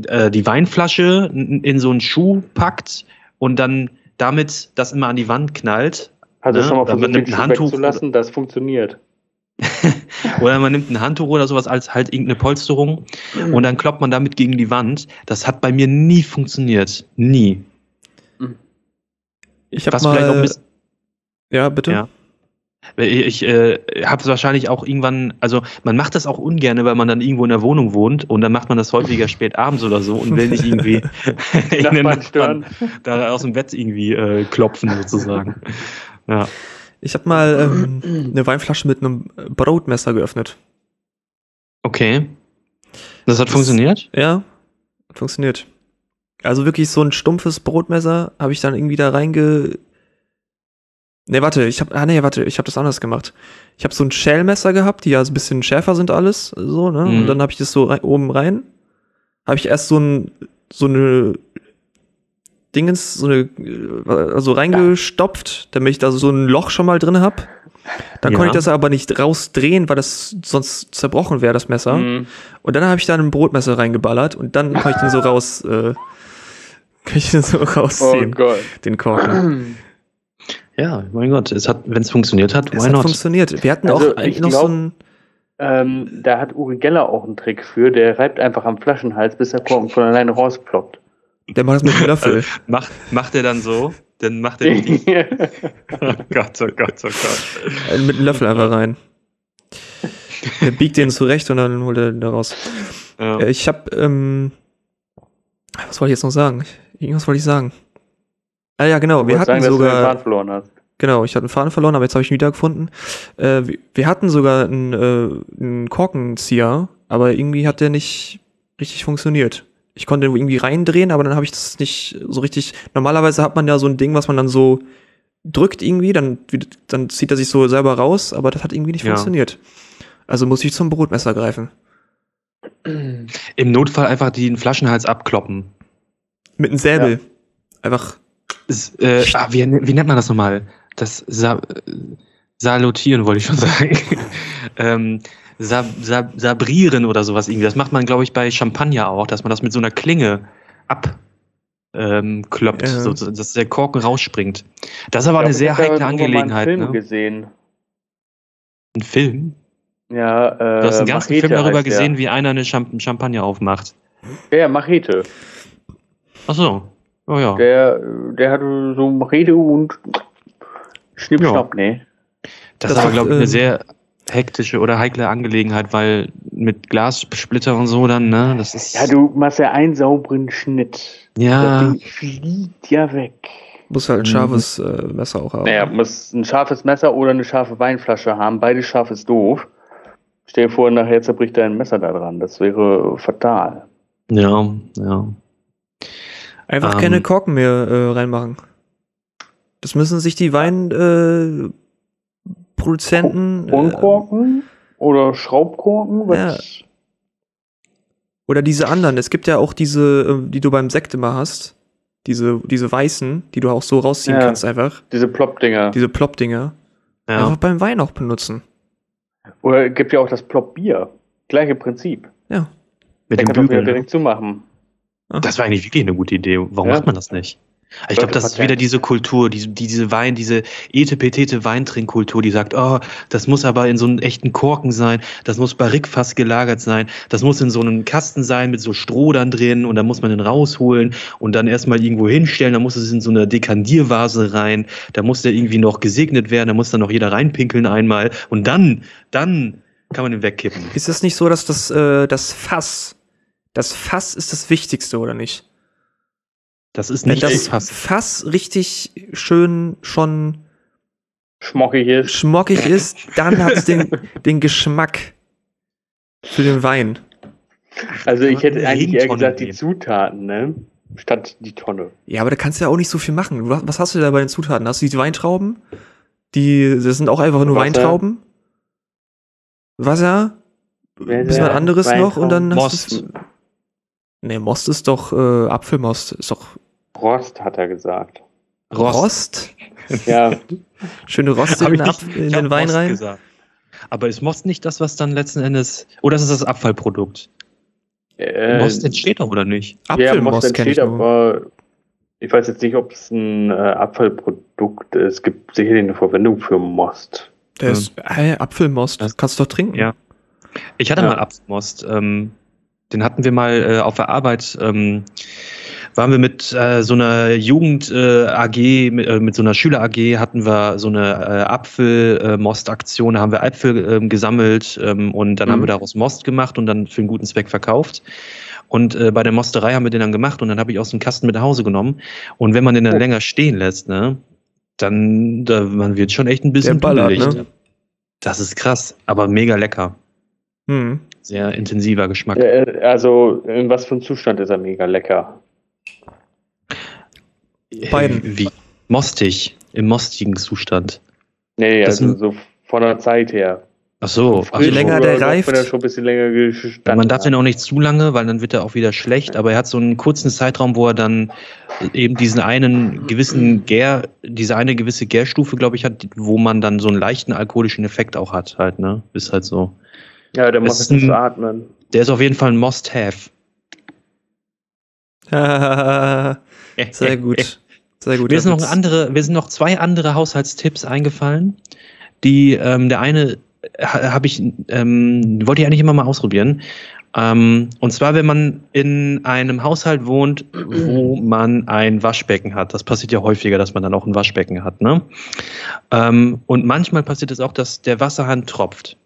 Speaker 2: äh, die Weinflasche in so einen Schuh packt und dann damit das immer an die Wand knallt.
Speaker 1: Hast du
Speaker 2: Ja,
Speaker 1: schon mal versucht, den
Speaker 2: Handtuch
Speaker 1: wegzulassen? Das funktioniert.
Speaker 2: Oder man nimmt ein Handtuch oder sowas als halt irgendeine Polsterung und dann kloppt man damit gegen die Wand. Das hat bei mir nie funktioniert. Nie.
Speaker 3: ich habe
Speaker 2: Was vielleicht auch ein
Speaker 3: mal.
Speaker 2: bisschen
Speaker 3: Ja, bitte.
Speaker 2: Ja. Ich äh, habe es wahrscheinlich auch irgendwann, also man macht das auch ungern, weil man dann irgendwo in der Wohnung wohnt und dann macht man das häufiger spät abends oder so und will nicht irgendwie in den.
Speaker 1: Nachbarn
Speaker 2: da aus dem Bett irgendwie äh, klopfen sozusagen. Ja.
Speaker 3: Ich habe mal ähm, eine Weinflasche mit einem Brotmesser geöffnet.
Speaker 2: Okay. Das hat
Speaker 3: Das-
Speaker 2: funktioniert?
Speaker 3: Ja, hat funktioniert. Also wirklich so ein stumpfes Brotmesser habe ich dann irgendwie da reinge. Ne, warte, ich habe ah nee, warte, ich habe das anders gemacht. Ich habe so ein Schälmesser gehabt, die ja so ein bisschen schärfer sind alles, so, ne?
Speaker 2: Mhm.
Speaker 3: Und dann habe ich das so rein, oben rein. Habe ich erst so ein so eine Dingens so eine also reingestopft, damit ich da so ein Loch schon mal drin hab. Dann
Speaker 2: Ja.
Speaker 3: konnte ich das aber nicht rausdrehen, weil das sonst zerbrochen wäre, das Messer.
Speaker 1: Mhm.
Speaker 3: Und dann habe ich da ein Brotmesser reingeballert und dann kann ich den so raus, äh, kann ich den so
Speaker 1: Oh
Speaker 3: rausziehen,
Speaker 1: Gott.
Speaker 3: den Korken.
Speaker 2: Ja, mein Gott, es hat, wenn es funktioniert hat,
Speaker 3: Es
Speaker 2: why
Speaker 3: hat
Speaker 2: not?
Speaker 3: funktioniert. Wir hatten
Speaker 1: Also,
Speaker 3: auch eigentlich
Speaker 1: ich
Speaker 3: noch so
Speaker 1: glaub-
Speaker 3: ein,
Speaker 1: Ähm, da hat Uri Geller auch einen Trick für. Der reibt einfach am Flaschenhals, bis der Korken von alleine rausploppt.
Speaker 3: Der macht das mit einem Löffel.
Speaker 2: Macht, macht er dann so? Dann macht er die. oh Gott, oh Gott, oh Gott.
Speaker 3: Äh, mit einem Löffel einfach rein. Der biegt den zurecht und dann holt er den da raus.
Speaker 2: Ja.
Speaker 3: Äh, Ich habe, ähm, was wollte ich jetzt noch sagen? Irgendwas wollte ich sagen. Ah ja, genau,
Speaker 1: Du
Speaker 3: wir hatten
Speaker 1: sagen, dass du den
Speaker 3: sogar,
Speaker 1: Faden verloren hast.
Speaker 3: Genau, ich hatte einen Faden verloren, aber jetzt habe ich ihn wiedergefunden. Äh, wir- wir hatten sogar einen, äh, einen Korkenzieher, aber irgendwie hat der nicht richtig funktioniert. Ich konnte irgendwie reindrehen, aber dann habe ich das nicht so richtig. Normalerweise hat man ja so ein Ding, was man dann so drückt irgendwie, dann, dann zieht er sich so selber raus, aber das hat irgendwie nicht
Speaker 2: Ja.
Speaker 3: funktioniert. Also muss ich zum Brotmesser greifen.
Speaker 2: Im Notfall einfach den Flaschenhals abkloppen.
Speaker 3: Mit einem Säbel. Einfach.
Speaker 2: Es, äh, ah, wie, wie nennt man das nochmal? Das Sa Salutieren wollte ich schon sagen. ähm, Sa Sa Sabrieren oder sowas irgendwie. Das macht man, glaube ich, bei Champagner auch, dass man das mit so einer Klinge abkloppt, ähm, kloppt, so, dass der Korken rausspringt. Das ist aber eine
Speaker 1: Ich
Speaker 2: sehr
Speaker 1: glaub, ich
Speaker 2: heikle
Speaker 1: hab da irgendwo mal
Speaker 2: Angelegenheit.
Speaker 1: einen Film
Speaker 2: Ne?
Speaker 1: gesehen.
Speaker 2: Ein Film?
Speaker 1: Ja, äh,
Speaker 2: Du hast einen ganzen
Speaker 1: Machete
Speaker 2: Film darüber
Speaker 1: heißt der.
Speaker 2: gesehen, wie einer eine Champ Champagner aufmacht.
Speaker 1: Ja, Machete.
Speaker 2: Ach so. Oh ja.
Speaker 1: Der, der hatte so Machete und Schnipp,
Speaker 2: Ja.
Speaker 1: Schnapp, nee.
Speaker 2: Das,
Speaker 3: Das
Speaker 2: ist aber, glaube ich, eine
Speaker 3: ähm,
Speaker 2: sehr hektische oder heikle Angelegenheit, weil mit Glassplitter und so dann, ne, das ist.
Speaker 1: Ja, du machst ja einen sauberen Schnitt. Das
Speaker 2: Ja,
Speaker 1: Ding fliegt ja weg.
Speaker 3: Muss halt ein
Speaker 2: Mhm.
Speaker 3: scharfes äh, Messer auch haben.
Speaker 1: Naja, muss ein scharfes Messer oder eine scharfe Weinflasche haben. Beides scharf ist doof. Stell dir vor, nachher zerbricht dein Messer da dran. Das wäre fatal.
Speaker 2: ja, ja.
Speaker 3: Einfach
Speaker 2: Ähm.
Speaker 3: keine Korken mehr äh, reinmachen. Das müssen sich die Weinproduzenten. Äh, Produzenten, äh,
Speaker 1: Kronkorken oder Schraubkorken? Was?
Speaker 3: oder diese anderen. Es gibt ja auch diese, äh, die du beim Sekt immer hast. Diese, diese weißen, die du auch so rausziehen
Speaker 1: Ja.
Speaker 3: kannst, einfach.
Speaker 1: Diese Plop-Dinger.
Speaker 3: Diese Plop-Dinger.
Speaker 2: ja.
Speaker 3: Einfach beim Wein auch benutzen.
Speaker 1: Oder gibt ja auch das Plop-Bier. Gleiche Prinzip.
Speaker 3: Ja.
Speaker 2: Mit
Speaker 1: Der
Speaker 2: dem
Speaker 1: kann
Speaker 2: Bügel. Ne?
Speaker 1: direkt zumachen.
Speaker 2: Das war eigentlich wirklich eine gute Idee. Warum
Speaker 1: Ja.
Speaker 2: macht man das nicht? Ich
Speaker 1: Leute,
Speaker 2: glaube, das ist wieder diese Kultur, diese, diese Wein, diese etepetete Weintrinkkultur, die sagt, oh, das muss aber in so einem echten Korken sein, das muss barrikfass gelagert sein, das muss in so einem Kasten sein mit so Stroh dann drin und dann muss man den rausholen und dann erstmal irgendwo hinstellen, dann muss es in so eine Dekandiervase rein, da muss der irgendwie noch gesegnet werden, da muss dann noch jeder reinpinkeln einmal und dann, dann kann man den wegkippen.
Speaker 3: Ist es nicht so, dass das, äh, das Fass, das Fass ist das Wichtigste, oder nicht?
Speaker 2: Das ist nicht
Speaker 3: das
Speaker 2: das Fass.
Speaker 3: Fass richtig schön schon
Speaker 1: Schmockig ist.
Speaker 3: schmockig ist, dann hat es den, den Geschmack für den Wein.
Speaker 1: Also ich hätte eigentlich eher gesagt die. Zutaten, ne? Statt die Tonne.
Speaker 3: Ja, aber da kannst du ja auch nicht so viel machen. Was, hast du da bei den Zutaten? Hast du die Weintrauben? Die, das sind auch einfach nur
Speaker 1: Wasser.
Speaker 3: Weintrauben. Wasser, ein bisschen was anderes noch und dann hast
Speaker 2: Most.
Speaker 3: du. Nee, Most ist doch äh, Apfelmost. Ist doch
Speaker 1: Rost, hat er gesagt.
Speaker 3: Rost.
Speaker 1: Ja,
Speaker 3: Schöne Rost in,
Speaker 2: ich
Speaker 3: den,
Speaker 2: nicht-
Speaker 3: in
Speaker 2: ich
Speaker 3: den Wein
Speaker 2: Most
Speaker 3: rein.
Speaker 2: gesagt. Aber ist Most nicht das, was dann letzten Endes. Oder ist es das Abfallprodukt?
Speaker 1: äh,
Speaker 2: Most entsteht doch, oder nicht?
Speaker 1: ja, Most
Speaker 3: Apfelmost kenne ich
Speaker 1: entsteht,
Speaker 3: nur.
Speaker 1: aber ich weiß jetzt nicht, ob es ein äh, Abfallprodukt ist. Es gibt sicherlich eine Verwendung für Most.
Speaker 3: Der ist äh, Apfelmost.
Speaker 2: Das-
Speaker 3: kannst du doch trinken.
Speaker 2: Ja. Ich hatte
Speaker 1: Ja.
Speaker 2: mal Apfelmost. Ähm, den hatten wir mal äh, auf der Arbeit. Ähm, waren wir mit äh, so einer Jugend äh, AG, mit, äh, mit so einer Schüler AG, hatten wir so eine äh, Apfelmost-Aktion. Da haben wir Äpfel ähm, gesammelt ähm, und dann
Speaker 1: Mhm.
Speaker 2: haben wir daraus Most gemacht und dann für einen guten Zweck verkauft. Und äh, bei der Mosterei haben wir den dann gemacht und dann habe ich aus dem Kasten mit nach Hause genommen. Und wenn man den dann
Speaker 1: Oh.
Speaker 2: länger stehen lässt, ne, dann da, man wird schon echt ein bisschen
Speaker 3: ballert, ne?
Speaker 2: Das ist krass, aber mega lecker.
Speaker 3: Hm.
Speaker 2: Sehr intensiver Geschmack.
Speaker 1: Äh, also, in was für einem Zustand ist er mega lecker?
Speaker 3: Beiden.
Speaker 2: Äh, Wie mostig, im mostigen Zustand.
Speaker 1: Nee,
Speaker 2: Das
Speaker 1: also so von der Zeit her.
Speaker 2: Ach so, ach
Speaker 3: Je länger der reift-
Speaker 1: schon ein bisschen länger gestanden
Speaker 2: Man darf
Speaker 1: hat.
Speaker 2: den auch nicht zu lange, weil dann wird er auch wieder schlecht. Aber er hat so einen kurzen Zeitraum, wo er dann eben diesen einen gewissen Gär, diese eine gewisse Gärstufe, glaube ich, hat, wo man dann so einen leichten alkoholischen Effekt auch hat, halt, ne? Ist halt so.
Speaker 1: Ja, der
Speaker 2: es ein-
Speaker 1: zu atmen.
Speaker 2: Der ist auf jeden Fall ein Must-Have.
Speaker 3: Sehr gut. Sehr gut.
Speaker 2: Mir sind noch
Speaker 3: Witz.
Speaker 2: andere, mir sind noch zwei andere Haushaltstipps eingefallen. Die, ähm, der eine ha, habe ich, ähm, wollte ich eigentlich immer mal ausprobieren. Ähm, und zwar, wenn man in einem Haushalt wohnt, wo man ein Waschbecken hat. Das passiert ja häufiger, dass man dann auch ein Waschbecken hat. Ne? Ähm, und manchmal passiert es auch, dass der Wasserhahn tropft.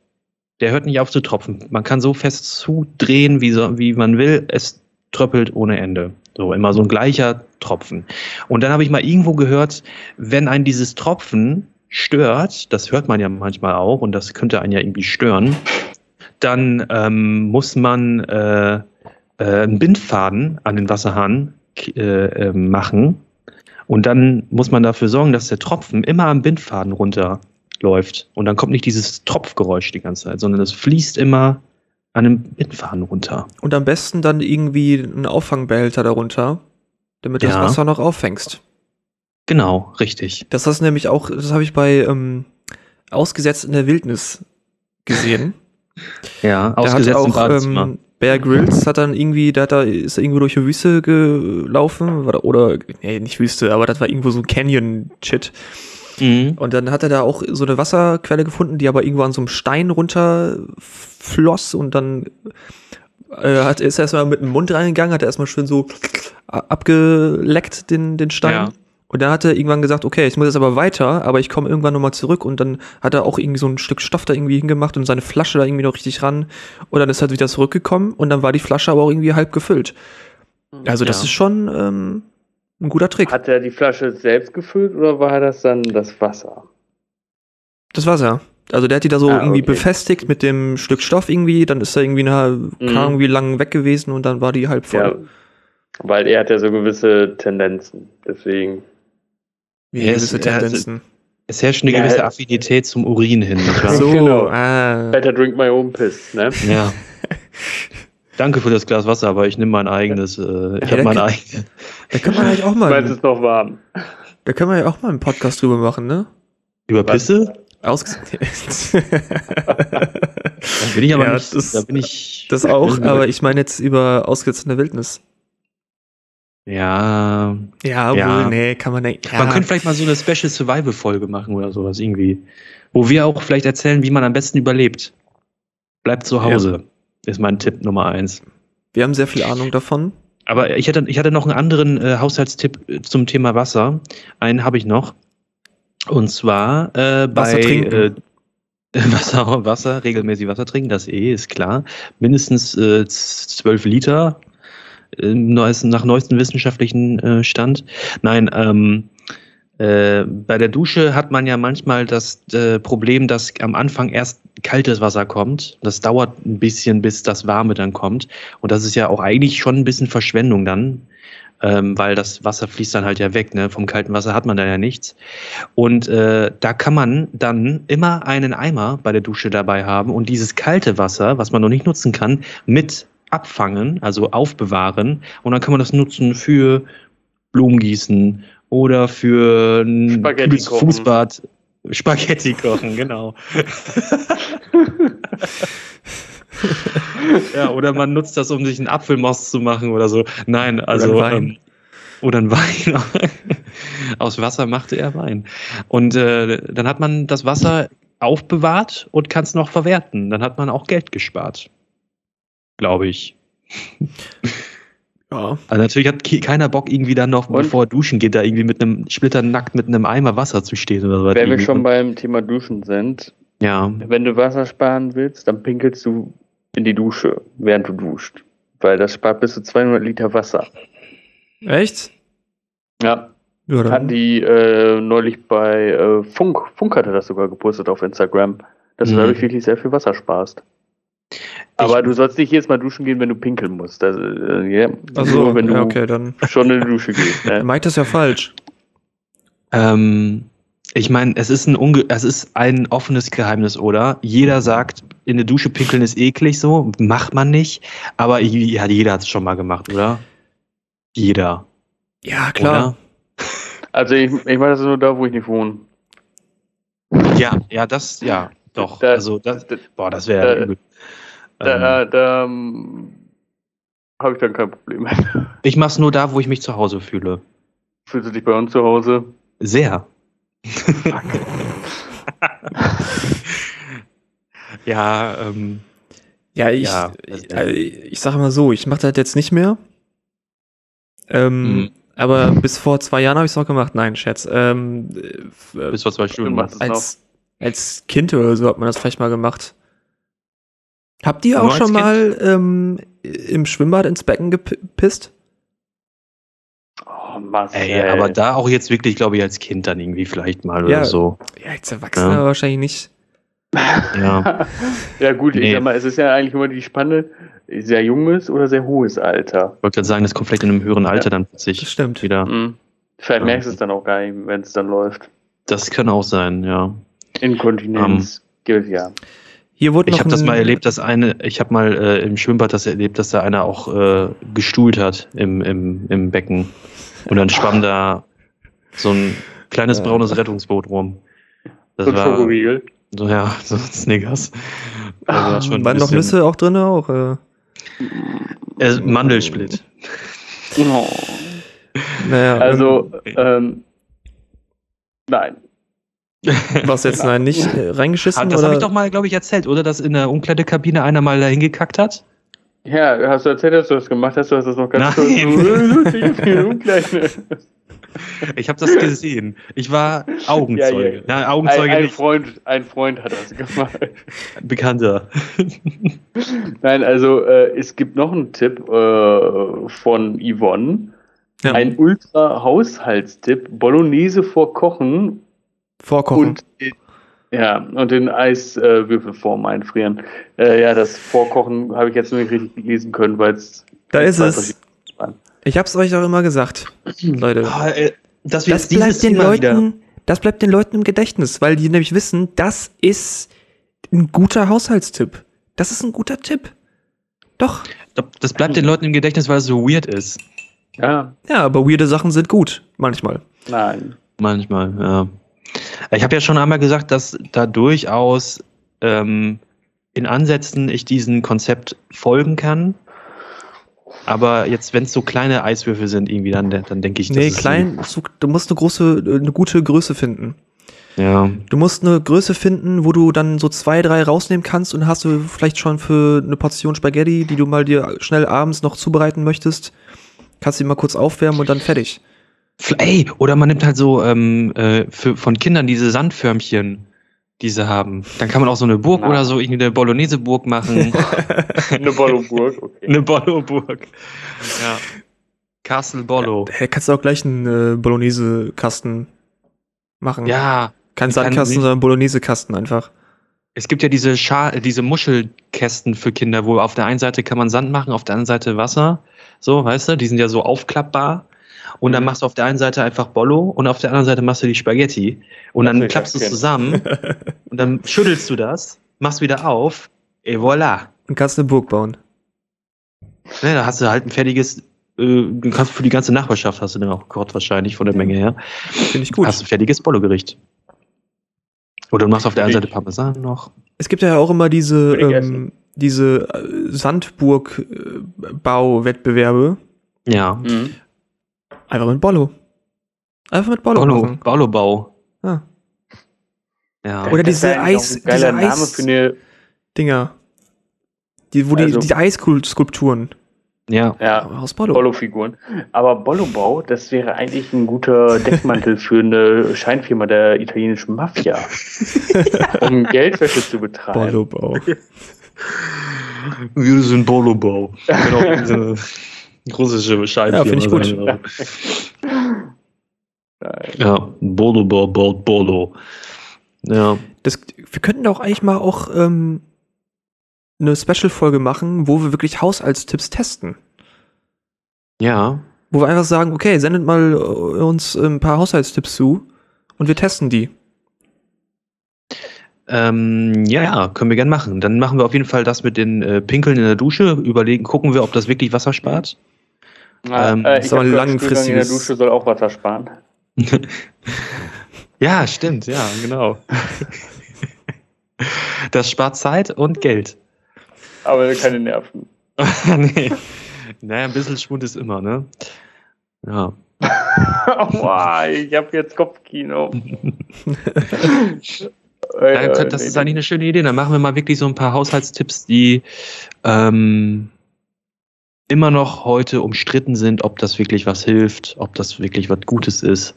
Speaker 2: Der hört nicht auf zu tropfen. Man kann so fest zudrehen, wie, so, wie man will. Es tröppelt ohne Ende. So immer so ein gleicher Tropfen. Und dann habe ich mal irgendwo gehört, wenn ein dieses Tropfen stört, das hört man ja manchmal auch und das könnte einen ja irgendwie stören, dann ähm, muss man äh, äh, einen Bindfaden an den Wasserhahn äh, äh, machen und dann muss man dafür sorgen, dass der Tropfen immer am Bindfaden runterläuft und dann kommt nicht dieses Tropfgeräusch die ganze Zeit, sondern es fließt immer an dem Bindfaden runter.
Speaker 3: Und am besten dann irgendwie einen Auffangbehälter darunter, damit du
Speaker 2: Ja.
Speaker 3: das Wasser noch auffängst.
Speaker 2: Genau, richtig.
Speaker 3: Das hast du nämlich auch, das habe ich bei ähm, Ausgesetzt in der Wildnis gesehen.
Speaker 2: Ja,
Speaker 3: Da hat
Speaker 2: ausgesetzt im
Speaker 3: auch
Speaker 2: Badezimmer.
Speaker 3: ähm, Bear Grylls hat dann irgendwie, da hat er, ist er irgendwo durch die Wüste gelaufen oder, oder nee, nicht Wüste, aber das war irgendwo so ein Canyon-Shit.
Speaker 2: Mhm.
Speaker 3: Und dann hat er da auch so eine Wasserquelle gefunden, die aber irgendwo an so einem Stein runterfloss und dann äh, hat, ist er erstmal mit dem Mund reingegangen, hat er erstmal schön so abgeleckt den, den Stein.
Speaker 2: Ja.
Speaker 3: Und dann hat er irgendwann gesagt, okay, ich muss jetzt aber weiter, aber ich komme irgendwann nochmal zurück und dann hat er auch irgendwie so ein Stück Stoff da irgendwie hingemacht und seine Flasche da irgendwie noch richtig ran und dann ist er wieder zurückgekommen und dann war die Flasche aber auch irgendwie halb gefüllt. Also das
Speaker 2: Ja.
Speaker 3: ist schon ähm, ein guter Trick.
Speaker 1: Hat er die Flasche selbst gefüllt oder war das dann das Wasser?
Speaker 3: Das war's ja. Also der hat die da so
Speaker 1: Ah,
Speaker 3: irgendwie
Speaker 1: okay.
Speaker 3: befestigt mit dem Stück Stoff irgendwie, dann ist er irgendwie eine, keine Ahnung, wie lang weg gewesen und dann war die halb voll.
Speaker 1: Ja. Weil er hat ja so gewisse Tendenzen. Deswegen.
Speaker 3: Wie
Speaker 2: Ja,
Speaker 3: gewisse
Speaker 2: es-
Speaker 3: Tendenzen.
Speaker 2: Es herrscht eine
Speaker 1: Ja,
Speaker 2: gewisse Affinität zum Urin hin.
Speaker 3: So,
Speaker 1: Genau.
Speaker 3: ah.
Speaker 1: Better drink my own piss, ne?
Speaker 2: Ja. Danke für das Glas Wasser, aber ich nehme mein eigenes. Äh, ich
Speaker 3: Ja,
Speaker 2: habe mein eigenes.
Speaker 3: Da können wir eigentlich auch
Speaker 1: Weil es
Speaker 3: mal,
Speaker 1: ist noch warm.
Speaker 3: da können wir ja auch mal einen Podcast drüber machen, ne?
Speaker 2: Über Pisse?
Speaker 3: Ausges
Speaker 2: Da bin ich aber
Speaker 3: Ja,
Speaker 2: nicht.
Speaker 3: das-
Speaker 2: da bin ich.
Speaker 3: das auch, aber ich meine jetzt über ausgesetzt in der Wildnis.
Speaker 2: Ja.
Speaker 3: Ja,
Speaker 2: Ja.
Speaker 3: wohl, nee, kann man nicht. Ja.
Speaker 2: Man könnte vielleicht mal so eine Special Survival-Folge machen oder sowas irgendwie. Wo wir auch vielleicht erzählen, wie man am besten überlebt. Bleibt zu Hause. Ist mein Tipp Nummer eins.
Speaker 3: wir haben sehr viel Ahnung davon.
Speaker 2: Aber ich hatte, ich hatte noch einen anderen äh, Haushaltstipp äh, zum Thema Wasser. Einen habe ich noch. Und zwar äh, bei
Speaker 3: Wasser trinken.
Speaker 2: Äh, Wasser, Wasser, regelmäßig Wasser trinken, das eh ist klar. Mindestens äh, 12 Liter äh, neuesten, nach neuestem wissenschaftlichen äh, Stand. Nein, ähm, äh, bei der Dusche hat man ja manchmal das äh, Problem, dass am Anfang erst kaltes Wasser kommt. Das dauert ein bisschen, bis das warme dann kommt. Und das ist ja auch eigentlich schon ein bisschen Verschwendung dann, ähm, weil das Wasser fließt dann halt ja weg. Ne? Vom kalten Wasser hat man dann ja nichts. Und äh, da kann man dann immer einen Eimer bei der Dusche dabei haben und dieses kalte Wasser, was man noch nicht nutzen kann, mit abfangen, also aufbewahren. Und dann kann man das nutzen für Blumengießen oder für ein. Fußbad. Spaghetti kochen, genau. ja, oder man nutzt das, um sich einen Apfelmost zu machen oder so. Nein, also.
Speaker 3: einen Wein.
Speaker 2: Ähm, oder ein Wein. Aus Wasser machte er Wein. Und äh, dann hat man das Wasser aufbewahrt und kann es noch verwerten. Dann hat man auch Geld gespart. Glaube ich.
Speaker 3: Ja.
Speaker 2: Also natürlich hat keiner Bock, irgendwie dann noch,
Speaker 1: Und?
Speaker 2: bevor er duschen geht, da irgendwie mit einem splitternackt mit einem Eimer Wasser zu stehen oder so.
Speaker 1: Wenn wir
Speaker 2: Irgendwie.
Speaker 1: schon beim Thema Duschen sind,
Speaker 2: Ja.
Speaker 1: wenn du Wasser sparen willst, dann pinkelst du in die Dusche, während du duscht. Weil das spart bis zu 200 Liter Wasser.
Speaker 3: Echt?
Speaker 1: Ja,
Speaker 3: Ja,
Speaker 1: hatten die äh, neulich bei äh, Funk. Funk hatte das sogar gepostet auf Instagram, dass du
Speaker 2: Mhm.
Speaker 1: dadurch wirklich sehr viel Wasser sparst. Aber du sollst nicht jedes Mal duschen gehen, wenn du pinkeln musst. Das, äh, ja.
Speaker 3: Achso,
Speaker 1: Nur wenn du
Speaker 3: ja, okay, dann.
Speaker 1: schon in die Dusche gehst. Ne?
Speaker 3: Mike das ja falsch.
Speaker 2: Ähm, ich meine, es ist ein unge es ist ein offenes Geheimnis, oder? Jeder sagt, in der Dusche pinkeln ist eklig, so macht man nicht. Aber ja, jeder hat es schon mal gemacht, oder? Jeder.
Speaker 3: Ja, klar.
Speaker 1: Also ich, ich mache das nur da, wo ich nicht wohne.
Speaker 2: Oder? Ja, ja, das, ja, doch.
Speaker 1: Da-
Speaker 2: also, das,
Speaker 1: Da,
Speaker 2: boah, das wäre
Speaker 1: da-. Da,
Speaker 2: Ähm,
Speaker 1: da ähm, habe ich dann kein Problem mehr.
Speaker 2: ich mach's nur da, wo ich mich zu Hause fühle.
Speaker 1: Fühlst du dich bei uns zu Hause?
Speaker 2: Sehr. ja, ähm,
Speaker 3: Ja, ich,
Speaker 2: Ja,
Speaker 3: ich, äh, ich sage mal so, ich mache das jetzt nicht mehr. Ähm,
Speaker 2: Mhm.
Speaker 3: Aber bis vor zwei Jahren habe ich es noch gemacht. Nein, Scherz. Ähm, äh,
Speaker 2: bis vor zwei Stunden.
Speaker 1: machst es
Speaker 3: als, als Kind oder so hat man das vielleicht mal gemacht. Habt ihr auch schon
Speaker 2: Kind?
Speaker 3: mal ähm, im Schwimmbad ins Becken gepisst?
Speaker 1: Oh, Marcel.
Speaker 2: Ey, aber da auch jetzt wirklich, glaube ich, als Kind dann irgendwie vielleicht mal
Speaker 3: Ja.
Speaker 2: oder so.
Speaker 3: Ja, als Erwachsener
Speaker 2: Ja.
Speaker 3: wahrscheinlich nicht.
Speaker 2: Ja.
Speaker 1: ja gut, ich
Speaker 2: Nee.
Speaker 1: sag mal, es ist ja eigentlich immer die Spanne, sehr junges oder sehr hohes Alter.
Speaker 2: Ich wollte gerade sagen, das kommt vielleicht in einem höheren Alter dann
Speaker 3: Das
Speaker 2: plötzlich
Speaker 3: stimmt.
Speaker 2: wieder.
Speaker 1: Mhm. Vielleicht
Speaker 2: Ja.
Speaker 1: merkst du es dann auch gar nicht, wenn es dann läuft.
Speaker 2: Das kann auch sein, ja.
Speaker 1: Inkontinenz gilt ja.
Speaker 3: Hier wurde
Speaker 2: Ich habe das mal erlebt, dass eine, ich habe mal äh, im Schwimmbad das erlebt, dass da einer auch äh, gestuhlt hat im, im, im Becken. Und dann schwamm da so ein kleines
Speaker 3: Ja.
Speaker 2: braunes Rettungsboot rum. Das
Speaker 1: So ein
Speaker 2: war
Speaker 1: Schokoriegel.
Speaker 2: so, ja, so Snickers. Also ein
Speaker 3: Waren noch Nüsse auch drin? Auch, äh,
Speaker 2: Äh, Mandelsplit.
Speaker 1: Oh.
Speaker 3: naja,
Speaker 1: Also, ähm, nein.
Speaker 3: Was jetzt nein, nicht äh, reingeschissen?
Speaker 2: Ah, das habe ich doch mal, glaube ich, erzählt, oder? Dass in der Umkleidekabine einer mal da hingekackt hat?
Speaker 1: Ja, hast du erzählt, dass du das gemacht hast? Du hast das noch ganz
Speaker 2: Nein.
Speaker 1: kurz.
Speaker 2: Ich habe das gesehen. Ich war Augenzeuge.
Speaker 1: Ja,
Speaker 2: Ja, Augenzeuge
Speaker 1: ein, ein,
Speaker 2: nicht,
Speaker 1: Freund, ein Freund hat das gemacht.
Speaker 2: Bekannter.
Speaker 1: Nein, also äh, es gibt noch einen Tipp äh, von Yvonne.
Speaker 3: Ja.
Speaker 1: Ein Ultra-Haushaltstipp. Bolognese vor Kochen
Speaker 3: Vorkochen.
Speaker 1: und ja, und in Eiswürfelform einfrieren. Äh, ja, das Vorkochen habe ich jetzt nur nicht richtig lesen können, weil es
Speaker 3: da ist es. Ich hab's euch auch immer gesagt, Leute.
Speaker 2: Ah, äh,
Speaker 3: Das bleibt, den
Speaker 2: Thema wieder-
Speaker 3: Leuten, das bleibt den Leuten im Gedächtnis, weil die nämlich wissen, das ist ein guter Haushaltstipp. Das ist ein guter Tipp. Doch.
Speaker 2: Das bleibt den Leuten im Gedächtnis, weil es so weird ist.
Speaker 1: Ja,
Speaker 3: Ja, aber weirde Sachen sind gut, manchmal.
Speaker 1: nein.
Speaker 2: Manchmal, ja. Ich habe ja schon einmal gesagt, dass da durchaus ähm, in Ansätzen ich diesem Konzept folgen kann. Aber jetzt, wenn es so kleine Eiswürfel sind, irgendwie, dann, dann denke ich,
Speaker 3: Nee, klein, zu, du musst eine große, eine gute Größe finden.
Speaker 2: Ja,
Speaker 3: Du musst eine Größe finden, wo du dann so zwei, drei rausnehmen kannst und hast du vielleicht schon für eine Portion Spaghetti, die du mal dir schnell abends noch zubereiten möchtest, kannst du mal kurz aufwärmen und dann fertig.
Speaker 2: Ey, oder man nimmt halt so ähm, äh, für, von Kindern diese Sandförmchen, die sie haben. Dann kann man auch so eine Burg
Speaker 1: Na.
Speaker 2: oder so, irgendwie eine Bolognese-Burg machen.
Speaker 1: Eine Bolloburg, okay.
Speaker 2: eine Bollo-Burg. Ja. Castle Bollo.
Speaker 3: Hey, kannst du auch gleich einen äh, Bolognese-Kasten machen.
Speaker 2: Ja,
Speaker 3: Kein Sandkasten, sondern Bolognese-Kasten einfach.
Speaker 2: es gibt ja diese, Scha diese Muschelkästen für Kinder, wo auf der einen Seite kann man Sand machen, auf der anderen Seite Wasser. So, weißt du, die sind ja so aufklappbar. Und dann
Speaker 1: Mhm.
Speaker 2: machst du auf der einen Seite einfach Bollo und auf der anderen Seite machst du die Spaghetti. Und
Speaker 1: Das
Speaker 2: dann klappst du es zusammen und dann schüttelst du das, machst wieder auf, et voilà.
Speaker 3: Und kannst eine Burg bauen.
Speaker 2: Ne, da hast du halt ein fertiges, äh, du kannst für die ganze Nachbarschaft hast du dann auch gekocht wahrscheinlich von der Menge her.
Speaker 3: Finde ich gut.
Speaker 2: Hast du ein fertiges Bollo-Gericht. Oder du machst auf der einen Seite Parmesan noch.
Speaker 3: Es gibt ja auch immer diese, ähm, diese äh, Sandburg-Bauwettbewerbe.
Speaker 2: Ja.
Speaker 1: Mhm.
Speaker 3: Einfach mit Bollo. Einfach mit Bollo
Speaker 2: Bollo,
Speaker 3: machen.
Speaker 2: Bollo-Bau.
Speaker 3: Ah.
Speaker 2: Ja.
Speaker 3: Oder
Speaker 1: Das
Speaker 3: diese
Speaker 1: auch
Speaker 3: Eis-
Speaker 1: ein geiler
Speaker 3: diese
Speaker 1: Name
Speaker 3: Eis-
Speaker 1: für eine,
Speaker 3: Dinger. Die, wo
Speaker 1: Also-
Speaker 3: die, die Eisskulpturen
Speaker 2: ja.
Speaker 1: ja,
Speaker 3: aus Bollo.
Speaker 1: Bollo-Figuren. Aber Bollobau, das wäre eigentlich ein guter Deckmantel für eine Scheinfirma der italienischen Mafia, um Geldwäsche zu betreiben.
Speaker 3: Bollo-Bau.
Speaker 2: Wir sind Bollo-Bau. Genau, russische Scheinfirma.
Speaker 3: Ja, find ich gut.
Speaker 2: sein, oder?
Speaker 1: Nein.
Speaker 2: Ja, Bollo-Bau baut Bollo. Ja.
Speaker 3: Das, wir könnten doch eigentlich mal auch ähm, eine Special-Folge machen, wo wir wirklich Haushaltstipps testen.
Speaker 2: Ja.
Speaker 3: Wo wir einfach sagen, okay, sendet mal äh, uns ein paar Haushaltstipps zu und wir testen die.
Speaker 2: Ähm, ja, ja, können wir gern machen. Dann machen wir auf jeden Fall das mit den äh, Pinkeln in der Dusche. Überlegen, gucken wir, ob das wirklich Wasser spart.
Speaker 1: Ah,
Speaker 2: Ähm,
Speaker 1: äh, ich habe Spülgang in der Dusche soll auch Wasser sparen.
Speaker 2: Ja, stimmt, ja, genau. Das spart Zeit und Geld.
Speaker 1: Aber keine Nerven.
Speaker 2: nee. Naja, ein bisschen Schwund ist immer, ne? Ja.
Speaker 1: Aua, ich habe jetzt Kopfkino.
Speaker 2: Das ist eigentlich eine schöne Idee. Dann machen wir mal wirklich so ein paar Haushaltstipps, die, ähm, immer noch heute umstritten sind, ob das wirklich was hilft, ob das wirklich was Gutes ist.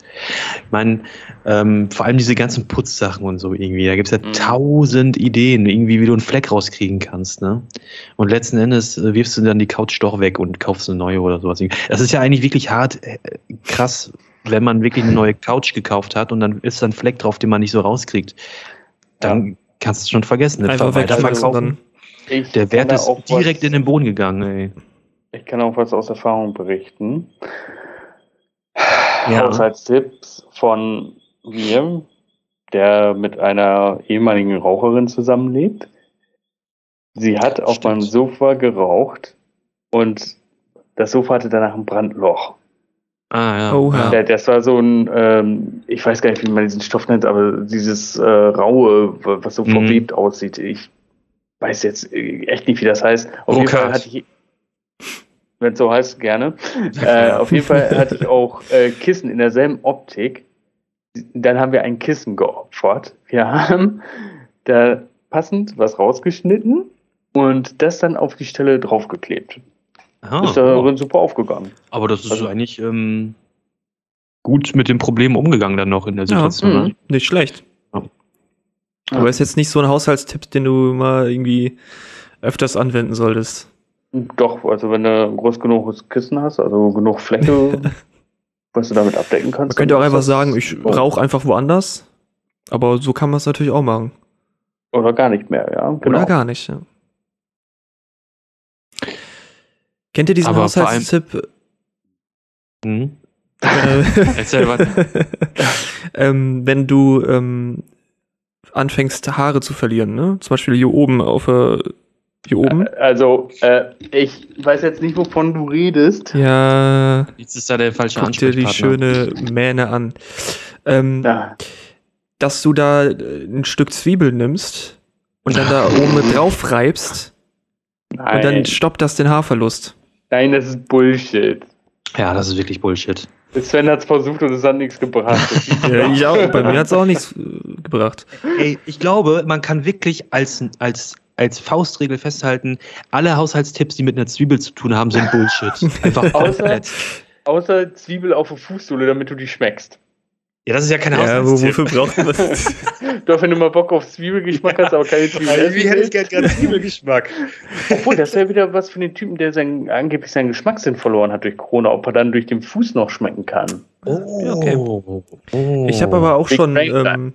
Speaker 2: Ich meine, ähm, vor allem diese ganzen Putzsachen und so irgendwie, da gibt's ja
Speaker 1: Mhm.
Speaker 2: tausend Ideen, irgendwie, wie du einen Fleck rauskriegen kannst. Ne? Und letzten Endes äh, wirfst du dann die Couch doch weg und kaufst eine neue oder sowas. Das ist ja eigentlich wirklich hart, äh, krass, wenn man wirklich eine neue Couch gekauft hat und dann ist da ein Fleck drauf, den man nicht so rauskriegt. Dann kannst du es schon vergessen.
Speaker 3: Einfach
Speaker 2: weiter
Speaker 3: wegschmeißen
Speaker 2: verkaufen.
Speaker 3: dann.
Speaker 1: Ich
Speaker 2: Der Wert ist
Speaker 1: auch
Speaker 2: direkt in den Boden gegangen, ey.
Speaker 1: Ich kann auch was aus Erfahrung berichten.
Speaker 2: Ja.
Speaker 1: Haushaltstipps von mir, der mit einer ehemaligen Raucherin zusammenlebt. Sie hat auf
Speaker 2: Stimmt.
Speaker 1: meinem Sofa geraucht und das Sofa hatte danach ein Brandloch.
Speaker 2: Ah, ja.
Speaker 3: Oha.
Speaker 1: Der, das war so ein, ähm, ich weiß gar nicht, wie man diesen Stoff nennt, aber dieses äh, raue, was so
Speaker 2: Mhm.
Speaker 1: verwebt aussieht. Ich weiß jetzt äh, echt nicht, wie das heißt. Auf jeden. Fall hatte ich, wenn es so heißt, gerne. Äh, auf jeden Fall hatte ich auch äh, Kissen in derselben Optik. Dann haben wir ein Kissen geopfert. Wir haben da passend was rausgeschnitten und das dann auf die Stelle draufgeklebt.
Speaker 2: Ah,
Speaker 1: Ist darin super aufgegangen.
Speaker 2: aber das ist
Speaker 1: also-
Speaker 2: eigentlich ähm, gut mit dem Problem umgegangen dann noch in der Situation.
Speaker 1: mhm.
Speaker 2: ne?
Speaker 3: Nicht schlecht.
Speaker 2: Ja.
Speaker 3: Aber ist jetzt nicht so ein Haushaltstipp, den du mal irgendwie öfters anwenden solltest.
Speaker 1: Doch, also wenn du ein groß genuges Kissen hast, also genug Fläche, was du damit abdecken kannst.
Speaker 3: Man könnte auch einfach sagen, ich
Speaker 1: oh,
Speaker 3: rauche einfach woanders. Aber so kann man es natürlich auch machen.
Speaker 1: Oder gar nicht mehr, ja. Genau.
Speaker 3: Oder gar nicht, ja. Kennt ihr diesen
Speaker 2: Aber
Speaker 3: Haushaltstipp?
Speaker 2: Mhm.
Speaker 3: Äh,
Speaker 2: Erzähl was.
Speaker 3: ähm, wenn du ähm, anfängst, Haare zu verlieren, ne? Zum Beispiel hier oben auf äh, hier oben.
Speaker 1: Also, äh, ich weiß jetzt nicht, wovon du redest.
Speaker 3: Ja,
Speaker 2: Jetzt ist da der falsche
Speaker 3: guck dir die schöne Mähne an. Ähm,
Speaker 1: Ja.
Speaker 3: dass du da äh, ein Stück Zwiebel nimmst und dann da oben mit drauf reibst und
Speaker 1: Nein,
Speaker 3: dann stoppt das den Haarverlust.
Speaker 1: nein, das ist Bullshit.
Speaker 2: Ja, das ist wirklich Bullshit.
Speaker 1: Sven hat es versucht und es hat nichts gebracht.
Speaker 3: Ja, ich auch. Bei mir hat es auch nichts äh, gebracht.
Speaker 2: Ey, ich glaube, man kann wirklich als, als, als Faustregel festhalten, alle Haushaltstipps, die mit einer Zwiebel zu tun haben, sind Bullshit. Einfach
Speaker 1: Außer-
Speaker 2: komplett.
Speaker 1: Außer Zwiebel auf der Fußsohle, damit du die schmeckst.
Speaker 2: Ja, das ist ja kein
Speaker 3: Ja, wofür braucht man das?
Speaker 1: Doch, wenn du mal Bock auf Zwiebelgeschmack hast, aber keine Zwiebel essen willst.
Speaker 2: gerade Zwiebelgeschmack.
Speaker 1: Obwohl, das wäre wieder was für den Typen, der sein, angeblich seinen Geschmackssinn verloren hat durch Corona, ob er dann durch den Fuß noch schmecken kann.
Speaker 2: Oh,
Speaker 3: Ja, okay.
Speaker 2: oh.
Speaker 3: Ich habe aber auch
Speaker 1: Big
Speaker 3: schon.
Speaker 1: Brain
Speaker 3: Ähm,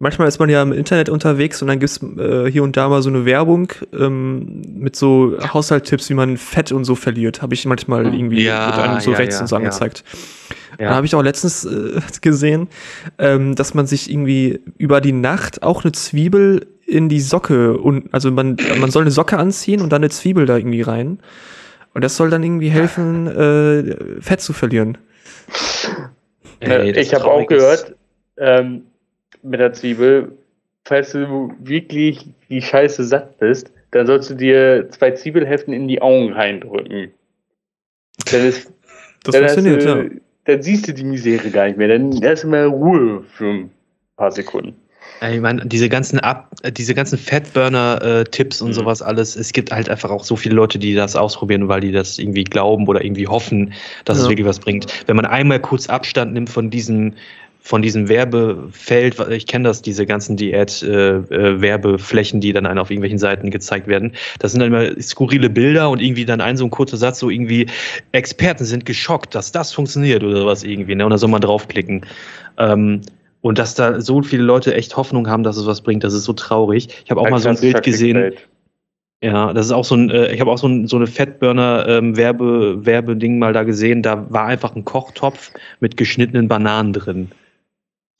Speaker 3: manchmal ist man ja im Internet unterwegs und dann gibt's äh, hier und da mal so eine Werbung ähm, mit so Haushalttipps, wie man Fett und so verliert. Habe ich manchmal irgendwie
Speaker 2: Ja,
Speaker 3: mit einem so
Speaker 2: ja,
Speaker 3: rechts
Speaker 2: ja,
Speaker 3: und so angezeigt.
Speaker 2: Ja.
Speaker 3: Da habe ich auch letztens äh, gesehen, ähm, dass man sich irgendwie über die Nacht auch eine Zwiebel in die Socke und also man, man soll eine Socke anziehen und dann eine Zwiebel da irgendwie rein. Und das soll dann irgendwie helfen, äh, Fett zu verlieren.
Speaker 2: Ey, das
Speaker 1: ich habe auch gehört, ähm, mit der Zwiebel, falls du wirklich die Scheiße satt bist, dann sollst du dir zwei Zwiebelhälften in die Augen reindrücken. Dann, ist,
Speaker 3: Das
Speaker 1: dann,
Speaker 3: funktioniert,
Speaker 1: du,
Speaker 3: ja.
Speaker 1: dann siehst du die Misere gar nicht mehr. Dann hast du mal Ruhe für ein paar Sekunden.
Speaker 2: Ey, Ich meine, diese ganzen Ab äh, diese ganzen Fatburner-Tipps und
Speaker 1: Mhm.
Speaker 2: sowas alles, es gibt halt einfach auch so viele Leute, die das ausprobieren, weil die das irgendwie glauben oder irgendwie hoffen, dass es
Speaker 3: Ja.
Speaker 2: wirklich was bringt. Wenn man einmal kurz Abstand nimmt von diesem von diesem Werbefeld, ich kenne das, diese ganzen Diät-Werbeflächen, die dann auf irgendwelchen Seiten gezeigt werden. Das sind dann immer skurrile Bilder und irgendwie dann ein so ein kurzer Satz, so irgendwie Experten sind geschockt, dass das funktioniert oder was irgendwie, ne? Und da soll man draufklicken. Ähm, und dass da so viele Leute echt Hoffnung haben, dass es was bringt, das ist so traurig. Ich habe auch mal so ein Bild gesehen. Ja, das ist auch so ein, äh, ich habe auch so, ein, so eine Fatburner ähm, mal da gesehen. Da war einfach ein Kochtopf mit geschnittenen Bananen drin.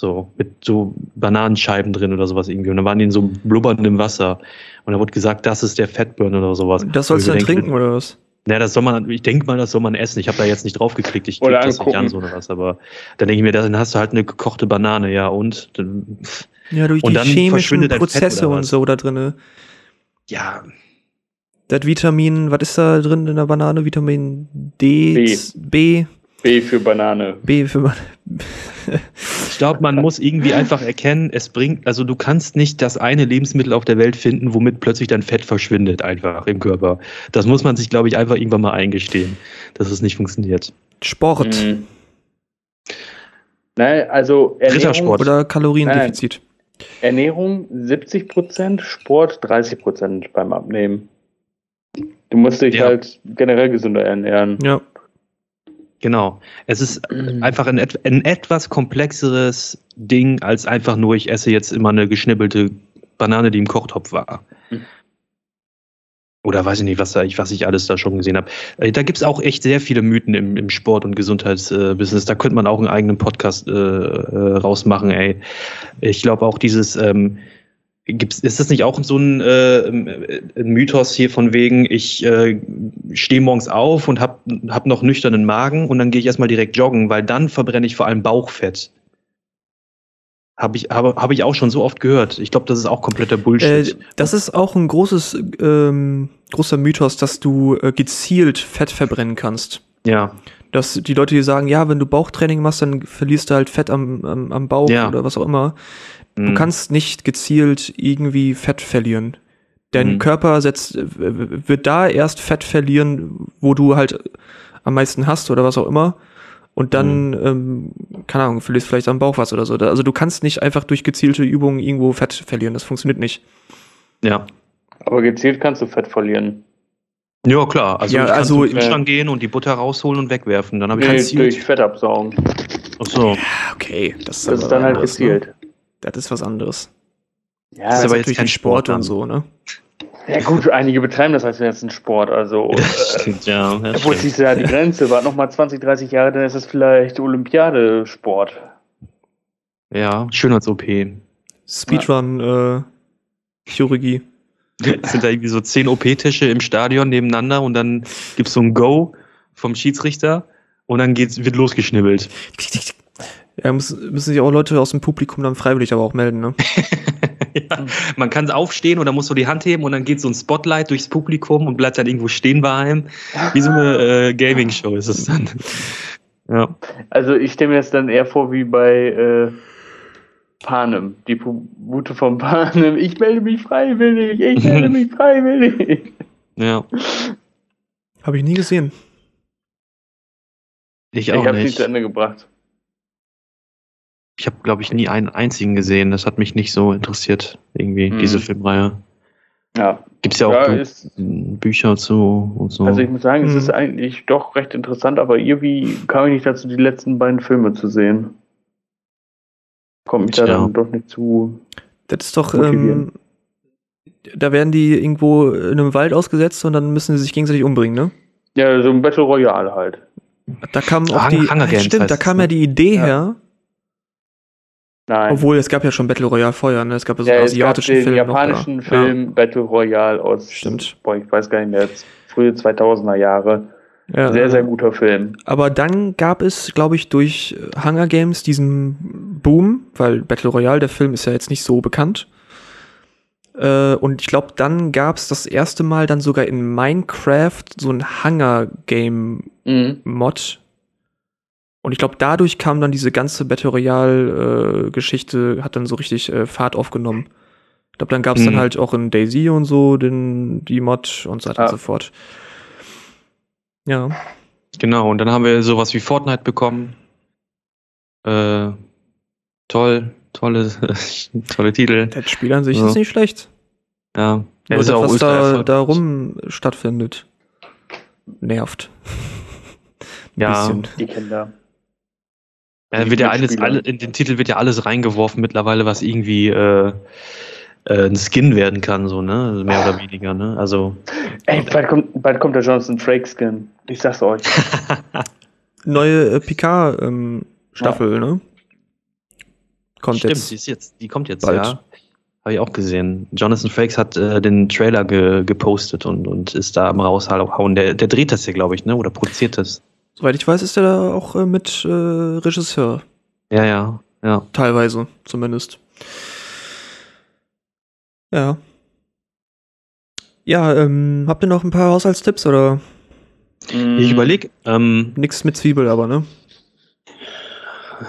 Speaker 2: So, mit so Bananenscheiben drin oder sowas irgendwie. Und dann waren die in so blubberndem Wasser. Und da wurde gesagt, das ist der Fatburner oder sowas.
Speaker 3: Das sollst du dann
Speaker 2: denke,
Speaker 3: trinken, oder was?
Speaker 2: Naja, das soll man, ich denke mal, das soll man essen. Ich habe da jetzt nicht drauf geklickt, ich klicke das nicht an, so oder was. Aber dann denke ich mir, dann hast du halt eine gekochte Banane, ja, und? Dann,
Speaker 3: Ja, durch
Speaker 2: Und
Speaker 3: die
Speaker 2: dann
Speaker 3: chemischen Prozesse und so da drinne.
Speaker 2: ja,
Speaker 3: Das Vitamin, was ist da drin in der Banane? Vitamin D,
Speaker 1: B.
Speaker 3: B.
Speaker 1: B für Banane.
Speaker 3: B für Banane.
Speaker 2: Ich glaube, man muss irgendwie einfach erkennen, es bringt, also du kannst nicht das eine Lebensmittel auf der Welt finden, womit plötzlich dein Fett verschwindet einfach im Körper. Das muss man sich, glaube ich, einfach irgendwann mal eingestehen, dass es nicht funktioniert.
Speaker 3: Sport.
Speaker 1: Mhm. Nein, also
Speaker 2: Rittersport.
Speaker 3: Oder Kaloriendefizit.
Speaker 1: Ernährung 70%, Sport 30% beim Abnehmen. Du musst dich
Speaker 2: Ja.
Speaker 1: halt generell gesünder ernähren.
Speaker 3: Ja.
Speaker 2: Genau. Es ist einfach ein, ein etwas komplexeres Ding als einfach nur, ich esse jetzt immer eine geschnibbelte Banane, die im Kochtopf war.
Speaker 1: Mhm.
Speaker 2: Oder weiß ich nicht, was, da, ich, was ich alles da schon gesehen habe. Äh, Da gibt es auch echt sehr viele Mythen im, im Sport- und Gesundheitsbusiness. Da könnte man auch einen eigenen Podcast äh, äh, rausmachen, ey. Ich glaube auch dieses, ähm, gibt's, ist das nicht auch so ein, äh, ein Mythos hier von wegen, ich äh, stehe morgens auf und hab, hab noch nüchternen Magen und dann gehe ich erstmal direkt joggen, weil dann verbrenne ich vor allem Bauchfett. Habe ich, habe, habe ich auch schon so oft gehört. Ich glaube, das ist auch kompletter Bullshit.
Speaker 3: Äh, das ist auch ein großes, ähm, großer Mythos, dass du äh, gezielt Fett verbrennen kannst.
Speaker 2: ja,
Speaker 3: Dass die Leute, die sagen, ja, wenn du Bauchtraining machst, dann verlierst du halt Fett am, am, am Bauch
Speaker 2: Ja.
Speaker 3: oder was auch immer. Du
Speaker 2: Mhm.
Speaker 3: kannst nicht gezielt irgendwie Fett verlieren. Dein
Speaker 2: Mhm.
Speaker 3: Körper setzt, äh, wird da erst Fett verlieren, wo du halt am meisten hast oder was auch immer. Und dann,
Speaker 2: Mhm.
Speaker 3: ähm, keine Ahnung, verlierst vielleicht am Bauch was oder so. Da- Also du kannst nicht einfach durch gezielte Übungen irgendwo Fett verlieren. Das funktioniert nicht.
Speaker 2: ja.
Speaker 1: Aber gezielt kannst du Fett verlieren.
Speaker 2: Ja, klar. Also
Speaker 3: Ja,
Speaker 2: ich kann
Speaker 3: also,
Speaker 2: zum
Speaker 3: äh,
Speaker 2: Kühlschrank gehen und die Butter rausholen und wegwerfen. Dann habe ich
Speaker 1: Nee,
Speaker 2: kein Ziel.
Speaker 1: durch Fett absaugen.
Speaker 2: Ach so.
Speaker 3: Okay, das
Speaker 1: Das ist dann halt
Speaker 3: anders, ne?
Speaker 1: gezielt.
Speaker 3: Das ist was anderes.
Speaker 1: Ja,
Speaker 2: Das ist aber jetzt
Speaker 3: natürlich
Speaker 2: kein
Speaker 3: nicht Sport,
Speaker 2: Sport
Speaker 3: und so, ne?
Speaker 1: ja gut, einige betreiben das als jetzt ein Sport. Also,
Speaker 2: Das
Speaker 1: äh,
Speaker 2: stimmt, ja. Das
Speaker 1: wo
Speaker 2: stimmt.
Speaker 1: ziehst du da die Grenze? Warte nochmal 20, 30 Jahre, dann ist es vielleicht Olympiadesport.
Speaker 2: Ja, Schönheits-OP.
Speaker 3: Speedrun, äh, Chirurgie.
Speaker 2: sind da irgendwie so zehn OP-Tische im Stadion nebeneinander und dann gibt's so ein Go vom Schiedsrichter und dann geht's, wird losgeschnibbelt.
Speaker 3: Ja, müssen, müssen sich auch Leute aus dem Publikum dann freiwillig aber auch melden, ne?
Speaker 2: ja, man kann aufstehen und dann musst du die Hand heben und dann geht so ein Spotlight durchs Publikum und bleibt dann irgendwo stehen bei einem. Wie so eine äh, Gaming-Show ist es dann. Ja.
Speaker 1: Also ich stelle mir das dann eher vor wie bei äh, Panem, die Bute von Panem. Ich melde mich freiwillig, ich melde mich freiwillig.
Speaker 2: ja.
Speaker 3: Habe ich nie gesehen.
Speaker 2: Ich
Speaker 1: Ich
Speaker 2: auch
Speaker 1: habe sie
Speaker 2: nicht.
Speaker 1: zu Ende gebracht.
Speaker 2: Ich habe, glaube ich, nie einen einzigen gesehen. Das hat mich nicht so interessiert, irgendwie,
Speaker 1: Hm.
Speaker 2: diese Filmreihe.
Speaker 1: Ja,
Speaker 2: Gibt's ja auch
Speaker 1: ja ist,
Speaker 2: Bücher zu und so.
Speaker 1: also ich muss sagen, es
Speaker 3: Mhm.
Speaker 1: ist eigentlich doch recht interessant, aber irgendwie kam ich nicht dazu, die letzten beiden Filme zu sehen. Kommt mich da
Speaker 2: Tja.
Speaker 1: dann doch nicht zu.
Speaker 3: Das ist doch, ähm, da werden die irgendwo in einem Wald ausgesetzt und dann müssen sie sich gegenseitig umbringen, ne?
Speaker 1: Ja, so ein Battle Royale halt.
Speaker 3: Da kam auch
Speaker 2: Hung-
Speaker 3: die,
Speaker 2: Hunger Games
Speaker 3: stimmt,
Speaker 2: heißt
Speaker 3: da
Speaker 2: es,
Speaker 3: kam
Speaker 2: ne?
Speaker 3: ja die Idee
Speaker 1: Ja.
Speaker 3: her,
Speaker 1: Nein.
Speaker 3: obwohl es gab ja schon Battle Royale vorher, ne? Es gab ja so
Speaker 1: ja,
Speaker 3: einen
Speaker 1: es gab
Speaker 3: asiatischen
Speaker 1: den
Speaker 3: Film
Speaker 1: japanischen
Speaker 3: noch.
Speaker 1: Film Battle Royale aus,
Speaker 3: Stimmt.
Speaker 1: boah, ich weiß gar nicht mehr, frühe 2000er Jahre.
Speaker 3: Ja. Ja,
Speaker 1: Sehr, sehr guter Film.
Speaker 3: Aber dann gab es, glaube ich, durch Hunger Games diesen Boom, weil Battle Royale, der Film, ist ja jetzt nicht so bekannt. Äh, und ich glaube, dann gab es das erste Mal dann sogar in Minecraft so ein Hunger Game
Speaker 1: Mhm.
Speaker 3: Und ich glaube, dadurch kam dann diese ganze Battle Royale äh, Geschichte, hat dann so richtig äh, Fahrt aufgenommen. Ich glaube, dann gab es dann
Speaker 2: Mhm.
Speaker 3: halt auch in Daisy und so den, die Mod und so weiter
Speaker 1: Ah.
Speaker 3: und so fort. Ja.
Speaker 2: Genau, und dann haben wir sowas wie Fortnite bekommen. Äh, toll, tolle, tolle Titel.
Speaker 3: Das Spiel an sich
Speaker 2: Ja.
Speaker 3: ist nicht schlecht.
Speaker 2: Ja,
Speaker 3: Nur
Speaker 2: ja
Speaker 3: das, was da, da rum stattfindet. Nervt. Ein
Speaker 2: Ja.
Speaker 3: bisschen.
Speaker 1: Die Kinder.
Speaker 2: Ja,
Speaker 1: die
Speaker 2: wird ja alles, alle, in den Titel wird ja alles reingeworfen mittlerweile, was irgendwie äh, äh, ein Skin werden kann, so, ne? Also mehr oder weniger, ne? Also.
Speaker 1: Ey, bald kommt, bald kommt der Jonathan Frakes Skin. Ich sag's euch.
Speaker 3: Neue äh, Picard-Staffel, ne? Kommt
Speaker 2: Stimmt,
Speaker 3: jetzt.
Speaker 2: die ist jetzt, die kommt jetzt,
Speaker 3: bald.
Speaker 2: ja. Habe ich auch gesehen. Jonathan Frakes hat äh, den Trailer ge gepostet und, und ist da am raushauen. Der, der dreht das ja, glaube ich, ne? Oder produziert das.
Speaker 3: Soweit ich weiß, ist er da auch äh, mit äh, Regisseur.
Speaker 2: Ja, ja, ja.
Speaker 3: Teilweise, zumindest. Ja. Ja, ähm, habt ihr noch ein paar Haushaltstipps oder
Speaker 2: Ich überlege, ähm,
Speaker 3: Nix mit Zwiebel, aber, ne?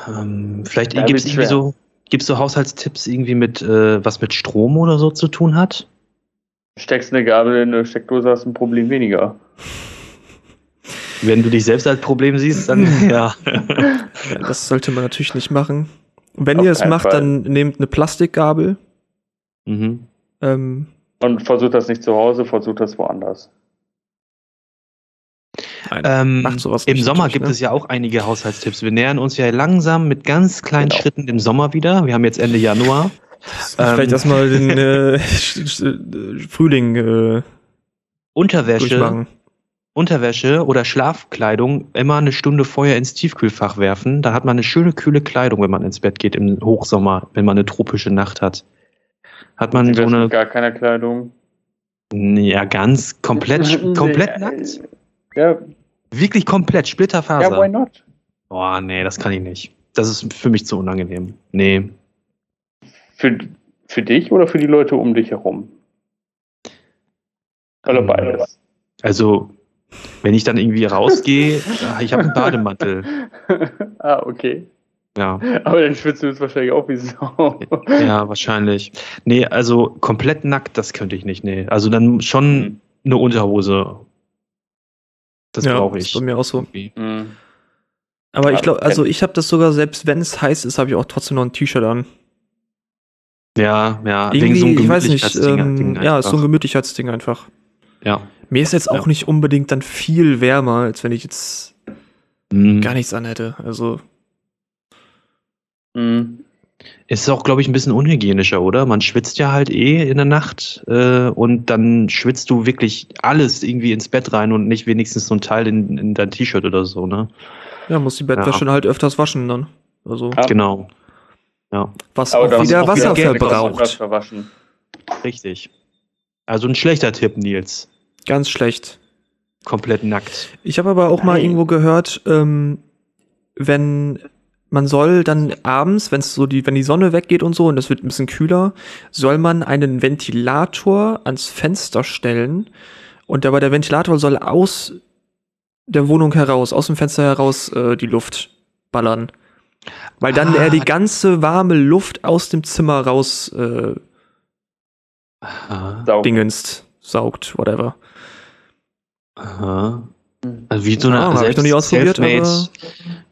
Speaker 2: ähm, vielleicht
Speaker 1: Ja,
Speaker 2: gibt es irgendwie so, gibt's so Haushaltstipps irgendwie mit, äh, was mit Strom oder so zu tun hat?
Speaker 1: Steckst eine Gabel in eine Steckdose, hast ein Problem weniger.
Speaker 2: Wenn du dich selbst als Problem siehst, dann ja.
Speaker 3: Ja, das sollte man natürlich nicht machen. Wenn
Speaker 1: Auf
Speaker 3: ihr es macht,
Speaker 1: Fall.
Speaker 3: dann nehmt eine Plastikgabel.
Speaker 2: mhm.
Speaker 3: Ähm,
Speaker 1: Und versucht das nicht zu Hause, versucht das woanders.
Speaker 2: Ähm,
Speaker 3: macht sowas
Speaker 2: Im Sommer gibt
Speaker 3: ne?
Speaker 2: es ja auch einige Haushaltstipps. Wir nähern uns ja langsam mit ganz kleinen
Speaker 1: Genau.
Speaker 2: Schritten dem Sommer wieder. Wir haben jetzt Ende Januar.
Speaker 3: Vielleicht
Speaker 2: ähm,
Speaker 3: erstmal den äh, Frühling äh,
Speaker 2: Unterwäsche,
Speaker 3: durchmachen.
Speaker 2: Unterwäsche oder Schlafkleidung immer eine Stunde vorher ins Tiefkühlfach werfen. Dann hat man eine schöne kühle Kleidung, wenn man ins Bett geht im Hochsommer, wenn man eine tropische Nacht hat. Hat man so eine,
Speaker 1: gar keiner Kleidung.
Speaker 2: ja, ganz komplett, komplett nackt.
Speaker 1: Ja,
Speaker 2: Wirklich komplett,
Speaker 1: ja,
Speaker 2: Splitterfaser.
Speaker 1: why not?
Speaker 2: Boah, nee, das kann ich nicht. Das ist für mich zu unangenehm. Nee.
Speaker 1: Für, für dich oder für die Leute um dich herum? Oder beides.
Speaker 2: Also, wenn ich dann irgendwie rausgehe, ah, ich habe einen Bademantel.
Speaker 1: ah, okay.
Speaker 2: Ja,
Speaker 1: Aber dann schwitzt du jetzt wahrscheinlich auch wie Sau.
Speaker 2: ja, wahrscheinlich. Nee, also komplett nackt, das könnte ich nicht. Nee. Also dann schon eine Unterhose. Das
Speaker 3: ja,
Speaker 2: brauche
Speaker 3: ist
Speaker 2: ich.
Speaker 3: bei mir auch so.
Speaker 1: Mhm.
Speaker 3: Aber
Speaker 1: Ja,
Speaker 3: ich glaube, also
Speaker 1: ich.
Speaker 3: habe das sogar, selbst wenn es heiß ist, habe ich auch trotzdem noch ein T-Shirt an.
Speaker 2: Ja, ja,
Speaker 3: Irgendwie, ich weiß nicht,
Speaker 2: Gemütlichkeitsding-
Speaker 3: ähm, ja, ist so ein. Gemütlichkeitsding einfach.
Speaker 2: Ja.
Speaker 3: Mir ist jetzt auch
Speaker 2: Ja.
Speaker 3: nicht unbedingt dann viel wärmer, als wenn ich jetzt
Speaker 2: Mhm.
Speaker 3: gar nichts anhätte. Also,
Speaker 1: Mhm.
Speaker 2: Ist auch, glaube ich, ein bisschen unhygienischer, oder? Man schwitzt ja halt eh in der Nacht äh, und dann schwitzt du wirklich alles irgendwie ins Bett rein und nicht wenigstens so ein Teil in, in dein T-Shirt oder so, ne?
Speaker 3: ja, muss die Bettwäsche halt öfters waschen dann. Also,
Speaker 1: Ja.
Speaker 2: Genau. Ja,
Speaker 3: was
Speaker 1: Aber
Speaker 3: auch wieder
Speaker 2: auch wieder
Speaker 3: Wasser
Speaker 2: Geld
Speaker 3: verbraucht.
Speaker 2: richtig. Also ein schlechter Tipp, Nils.
Speaker 3: Ganz schlecht.
Speaker 2: Komplett nackt.
Speaker 3: Ich habe aber auch mal
Speaker 1: Nein.
Speaker 3: irgendwo gehört, ähm, wenn man soll dann abends, wenn es so die, wenn die Sonne weggeht und so und es wird ein bisschen kühler, soll man einen Ventilator ans Fenster stellen und aber der Ventilator soll aus der Wohnung heraus, aus dem Fenster heraus äh, die Luft ballern. Weil dann
Speaker 2: Ah.
Speaker 3: er die ganze warme Luft aus dem Zimmer raus äh, dingenst, saugt, whatever.
Speaker 2: Aha.
Speaker 1: Mhm.
Speaker 2: Also wie so eine
Speaker 3: Ah, hab ich noch nie ausprobiert, aber- Ja, so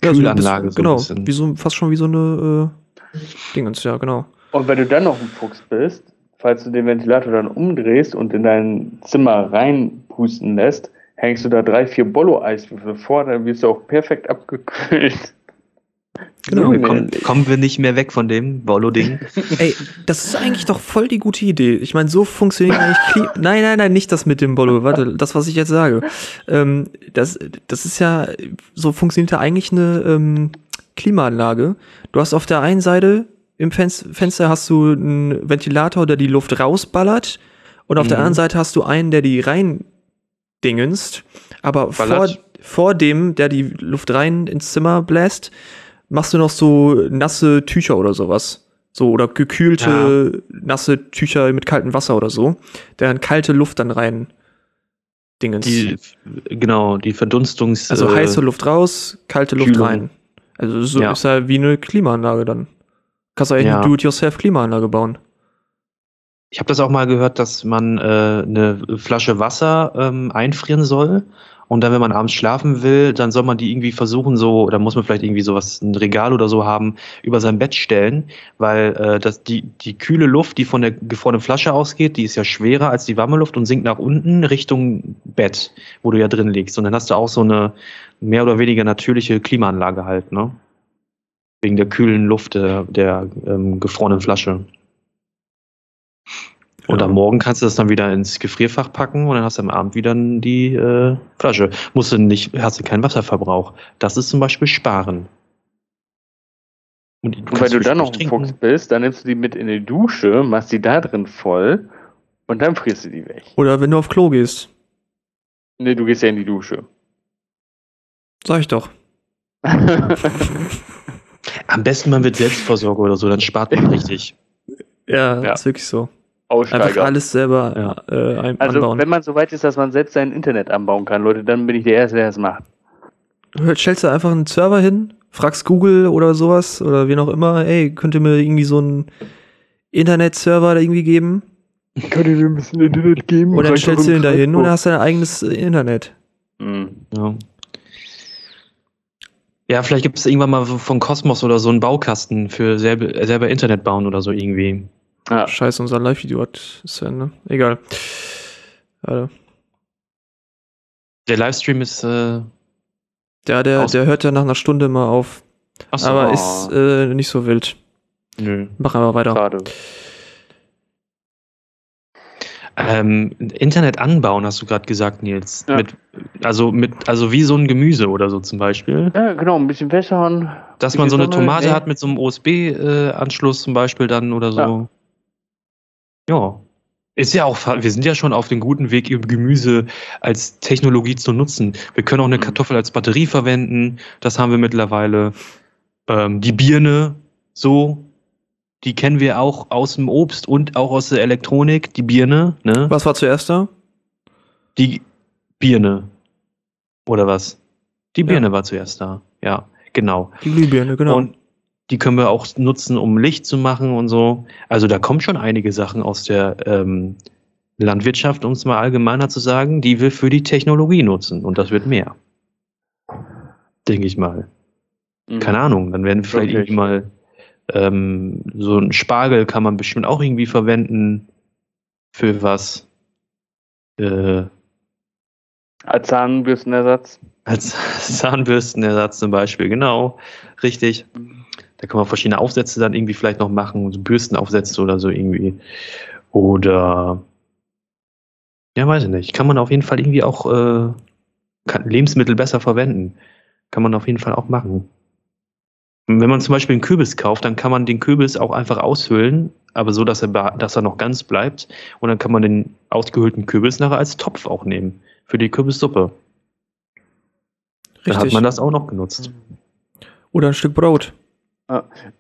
Speaker 2: Kühlanlage.
Speaker 3: genau,
Speaker 2: So bisschen.
Speaker 3: wie so, fast schon wie so eine äh, Dingens, ja, genau.
Speaker 1: Und wenn du dann noch ein Fuchs bist, falls du den Ventilator dann umdrehst und in dein Zimmer reinpusten lässt, hängst du da drei, vier Bollo-Eiswürfel vor, dann wirst du auch perfekt abgekühlt.
Speaker 3: Genau.
Speaker 1: Nämlich.
Speaker 2: kommen wir nicht mehr weg von dem Bollo-Ding?
Speaker 3: Ey, das ist eigentlich doch voll die gute Idee. Ich meine, so funktioniert eigentlich Kli Nein, nein, nein, nicht das mit dem Bollo. Warte, das, was ich jetzt sage. Ähm, das, das ist ja, so funktioniert ja eigentlich eine ähm, Klimaanlage. Du hast auf der einen Seite im Fenster, hast du einen Ventilator, der die Luft rausballert. Und auf der
Speaker 2: Mhm.
Speaker 3: anderen Seite hast du einen, der die rein dingenst. Aber vor, vor dem, der die Luft rein ins Zimmer bläst, machst du noch so nasse Tücher oder sowas. So, oder gekühlte, nasse Tücher mit kaltem Wasser oder so, dann kalte Luft dann rein dingens.
Speaker 2: Die, genau, die Verdunstungs...
Speaker 3: also
Speaker 2: äh,
Speaker 3: heiße Luft raus, kalte Luft
Speaker 2: Kühlung.
Speaker 3: rein. Also so
Speaker 2: Ja.
Speaker 3: ist ja wie eine Klimaanlage dann. Kannst du eigentlich
Speaker 2: Ja.
Speaker 3: eine Do-it-yourself-Klimaanlage bauen.
Speaker 2: Ich habe das auch mal gehört, dass man äh, eine Flasche Wasser ähm, einfrieren soll. Und dann, wenn man abends schlafen will, dann soll man die irgendwie versuchen, so, oder muss man vielleicht irgendwie sowas, ein Regal oder so haben, über sein Bett stellen, weil äh, das, die, die kühle Luft, die von der gefrorenen Flasche ausgeht, die ist ja schwerer als die warme Luft und sinkt nach unten Richtung Bett, wo du ja drin liegst. Und dann hast du auch so eine mehr oder weniger natürliche Klimaanlage halt, ne? Wegen der kühlen Luft der, der ähm, gefrorenen Flasche. Und
Speaker 3: Ja.
Speaker 2: am Morgen kannst du das dann wieder ins Gefrierfach packen und dann hast du am Abend wieder die äh, Flasche. Musst du nicht, hast du keinen Wasserverbrauch. Das ist zum Beispiel Sparen. Und,
Speaker 1: Und wenn du dann noch ein Fuchs bist, dann nimmst du die mit in die Dusche, machst die da drin voll und dann frierst du die weg.
Speaker 3: Oder wenn du auf Klo gehst.
Speaker 1: Nee, du gehst ja in die Dusche.
Speaker 3: Sag ich doch.
Speaker 2: Am besten man wird Selbstversorger oder so, dann spart man richtig.
Speaker 3: Ja,
Speaker 1: Ja.
Speaker 3: ist wirklich so.
Speaker 1: Aussteiger.
Speaker 3: Einfach alles selber äh, ein-
Speaker 1: also,
Speaker 3: anbauen.
Speaker 1: wenn man so weit ist, dass man selbst sein Internet anbauen kann, Leute, dann bin ich der Erste, der es macht.
Speaker 3: Stellst du einfach einen Server hin, fragst Google oder sowas oder wen auch immer, ey, könnt ihr mir irgendwie so einen Internetserver da irgendwie geben?
Speaker 1: Ich mir ein bisschen Internet geben?
Speaker 3: Und dann stellst du den da hin und hast dein eigenes äh, Internet.
Speaker 1: Mhm.
Speaker 2: Ja. Ja, vielleicht gibt es irgendwann mal so von Cosmos oder so einen Baukasten für selber, selber Internet bauen oder so irgendwie.
Speaker 1: Ja.
Speaker 3: Scheiße, unser Live-Video hat ist zu Ende. Egal. Warte.
Speaker 2: Der Livestream ist. Äh,
Speaker 3: Ja, der, der hört ja nach einer Stunde mal auf.
Speaker 2: achso,
Speaker 3: aber
Speaker 1: oh.
Speaker 3: ist äh, nicht so wild.
Speaker 2: nö.
Speaker 3: Mach einfach weiter.
Speaker 1: Schade.
Speaker 2: Ähm, Internet anbauen, hast du gerade gesagt, Nils.
Speaker 1: Ja.
Speaker 2: Mit, also mit, also wie so ein Gemüse oder so zum Beispiel.
Speaker 1: Ja, genau, ein bisschen wässern.
Speaker 2: Dass man so eine
Speaker 1: Sonne,
Speaker 2: Tomate
Speaker 1: ey?
Speaker 2: hat mit so einem USB-Anschluss zum Beispiel dann oder so. Ja. Ist ja auch, wir sind ja schon auf dem guten Weg, Gemüse als Technologie zu nutzen. Wir können auch eine
Speaker 1: Mhm.
Speaker 2: Kartoffel als Batterie verwenden. Das haben wir mittlerweile. Ähm, die Birne, so, die kennen wir auch aus dem Obst und auch aus der Elektronik. Die Birne, ne?
Speaker 3: Was war zuerst da?
Speaker 2: Die Birne. Oder was? Die
Speaker 3: Ja.
Speaker 2: Birne war zuerst da. Ja, genau.
Speaker 3: Die Glühbirne, genau.
Speaker 2: Und die können wir auch nutzen, um Licht zu machen und so. Also da kommen schon einige Sachen aus der ähm, Landwirtschaft, um es mal allgemeiner zu sagen, die wir für die Technologie nutzen. Und das wird mehr. Denke ich mal.
Speaker 1: Mhm.
Speaker 2: Keine Ahnung. Dann werden wir vielleicht
Speaker 1: Wirklich.
Speaker 2: irgendwie mal ähm, so ein Spargel kann man bestimmt auch irgendwie verwenden. Für was? Äh,
Speaker 1: Als Zahnbürstenersatz.
Speaker 2: Als Zahnbürstenersatz zum Beispiel, genau. Richtig. Da kann man verschiedene Aufsätze dann irgendwie vielleicht noch machen, so Bürstenaufsätze oder so irgendwie. Oder ja, weiß ich nicht. Kann man auf jeden Fall irgendwie auch äh, kann Lebensmittel besser verwenden. Kann man auf jeden Fall auch machen. Und wenn man zum Beispiel einen Kürbis kauft, dann kann man den Kürbis auch einfach aushöhlen, aber so, dass er, dass er noch ganz bleibt. Und dann kann man den ausgehöhlten Kürbis nachher als Topf auch nehmen. Für die Kürbissuppe. Dann hat man das auch noch genutzt.
Speaker 3: Oder ein Stück Brot.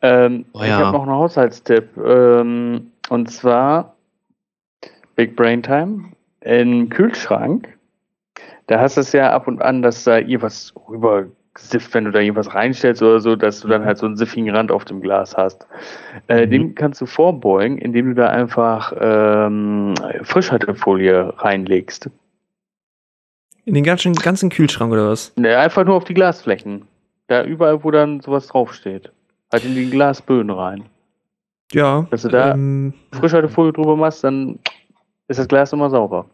Speaker 1: Ähm,
Speaker 2: Oh
Speaker 1: Ich
Speaker 2: ja.
Speaker 1: habe noch einen Haushaltstipp. Ähm, und zwar Big Brain Time. Im Kühlschrank, da hast du es ja ab und an, dass da irgendwas rübersifft, wenn du da irgendwas reinstellst oder so, dass du dann halt so einen siffigen Rand auf dem Glas hast. Äh,
Speaker 2: Mhm.
Speaker 1: Den kannst du vorbeugen, indem du da einfach ähm, Frischhaltefolie reinlegst.
Speaker 3: In den ganzen, ganzen Kühlschrank oder was?
Speaker 1: Ne, einfach nur auf die Glasflächen. Da überall, wo dann sowas draufsteht. Halt in die Glasböden rein.
Speaker 3: Ja.
Speaker 1: Dass du da-
Speaker 3: ähm,
Speaker 1: Frischhaltefolie drüber machst, dann ist das Glas immer sauber.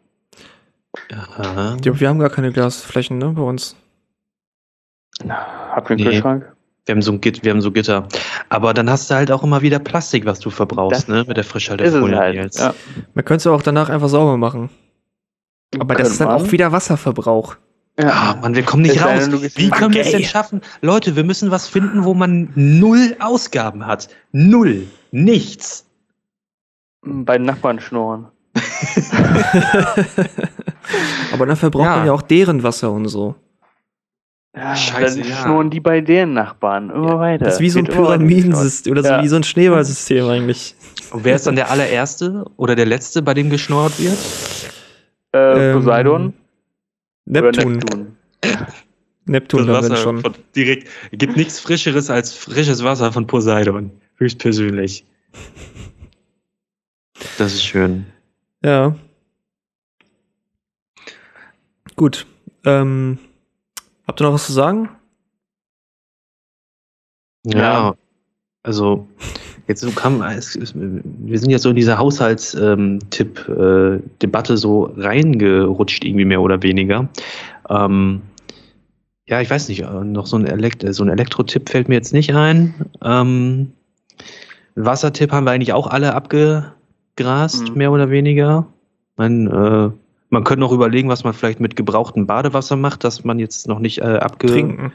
Speaker 3: Ja, wir haben gar keine Glasflächen, ne, bei uns.
Speaker 1: Habt ihr einen
Speaker 2: Nee.
Speaker 1: Kühlschrank?
Speaker 2: Wir haben, so ein Git, wir haben so Gitter. Aber dann hast du halt auch immer wieder Plastik, was du verbrauchst,
Speaker 1: Das
Speaker 2: ne? Mit der Frischhaltefolie.
Speaker 1: halt.
Speaker 2: Nils.
Speaker 1: Ja.
Speaker 3: Man könnte es auch danach einfach sauber machen. Aber das ist dann auch wieder Wasserverbrauch.
Speaker 2: Ah, Mann, wir kommen nicht raus. Wie können wir es denn schaffen? Leute, wir müssen was finden, wo man null Ausgaben hat. Null. Nichts.
Speaker 1: Bei den Nachbarn schnurren.
Speaker 3: Aber dann verbraucht
Speaker 2: Ja.
Speaker 3: man ja auch deren Wasser und so.
Speaker 1: Ja,
Speaker 2: Scheiße,
Speaker 1: dann
Speaker 2: ja.
Speaker 1: schnurren die bei deren Nachbarn immer weiter.
Speaker 3: Das ist wie so ein Pyramidensystem oder so
Speaker 1: Ja.
Speaker 3: wie so ein Schneeballsystem eigentlich.
Speaker 2: Und wer ist dann der allererste oder der letzte, bei dem geschnorrt wird?
Speaker 1: Äh,
Speaker 3: Ähm,
Speaker 1: Poseidon
Speaker 3: Neptun.
Speaker 1: Neptun.
Speaker 3: Neptun dann wenn schon.
Speaker 2: von direkt. Gibt nichts Frischeres als frisches Wasser von Poseidon. Höchstpersönlich. Das ist schön.
Speaker 3: Ja. Gut. Ähm, habt ihr noch was zu sagen?
Speaker 2: Ja.
Speaker 1: Ja.
Speaker 2: Also, jetzt so kam, es, es, wir sind jetzt so in diese Haushaltstipp-Debatte so reingerutscht, irgendwie mehr oder weniger. Ähm, ja, ich weiß nicht, äh, noch so ein, Elekt so ein Elektro-Tipp fällt mir jetzt nicht ein. Ähm, Wassertipp haben wir eigentlich auch alle abgegrast,
Speaker 1: Mhm.
Speaker 2: mehr oder weniger. Man, äh, man könnte noch überlegen, was man vielleicht mit gebrauchtem Badewasser macht, dass man jetzt noch nicht äh, abge...
Speaker 3: Trinken.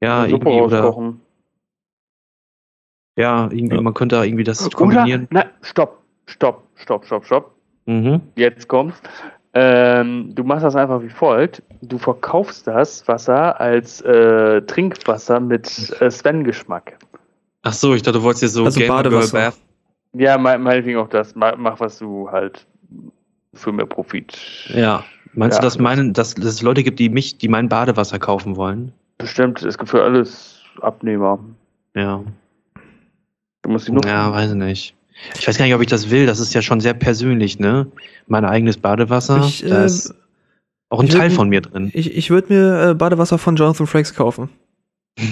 Speaker 2: Ja,
Speaker 1: Suppe
Speaker 2: irgendwie, oder. Ja, irgendwie,
Speaker 3: Ja.
Speaker 2: man könnte da irgendwie das
Speaker 1: Oder,
Speaker 2: kombinieren.
Speaker 1: na, stopp, stopp, stopp, stopp, stopp.
Speaker 2: Mhm.
Speaker 1: Jetzt kommt's. Ähm, du machst das einfach wie folgt. Du verkaufst das Wasser als äh, Trinkwasser mit äh, Sven-Geschmack.
Speaker 2: Ach so, ich dachte, du wolltest jetzt so
Speaker 3: Also
Speaker 2: Gamer Girl
Speaker 3: Badewasser.
Speaker 2: Bath.
Speaker 1: Ja, mein- meinetwegen auch das. Mach, mach, was du halt für mehr Profit.
Speaker 2: Ja. Meinst
Speaker 1: Ja,
Speaker 2: du, dass,
Speaker 1: das-
Speaker 2: meinen, dass, dass es Leute gibt, die mich, die mein Badewasser kaufen wollen?
Speaker 1: Bestimmt, es gibt für alles Abnehmer.
Speaker 2: Ja.
Speaker 1: Du musst die nur.
Speaker 2: Ja, weiß ich nicht. Ich weiß gar nicht, ob ich das will. Das ist ja schon sehr persönlich, ne? Mein eigenes Badewasser.
Speaker 3: Ich,
Speaker 2: da
Speaker 3: äh,
Speaker 2: ist auch ein
Speaker 3: ich
Speaker 2: Teil
Speaker 3: würd-
Speaker 2: von mir drin.
Speaker 3: Ich, ich würde mir äh, Badewasser von Jonathan Frakes kaufen.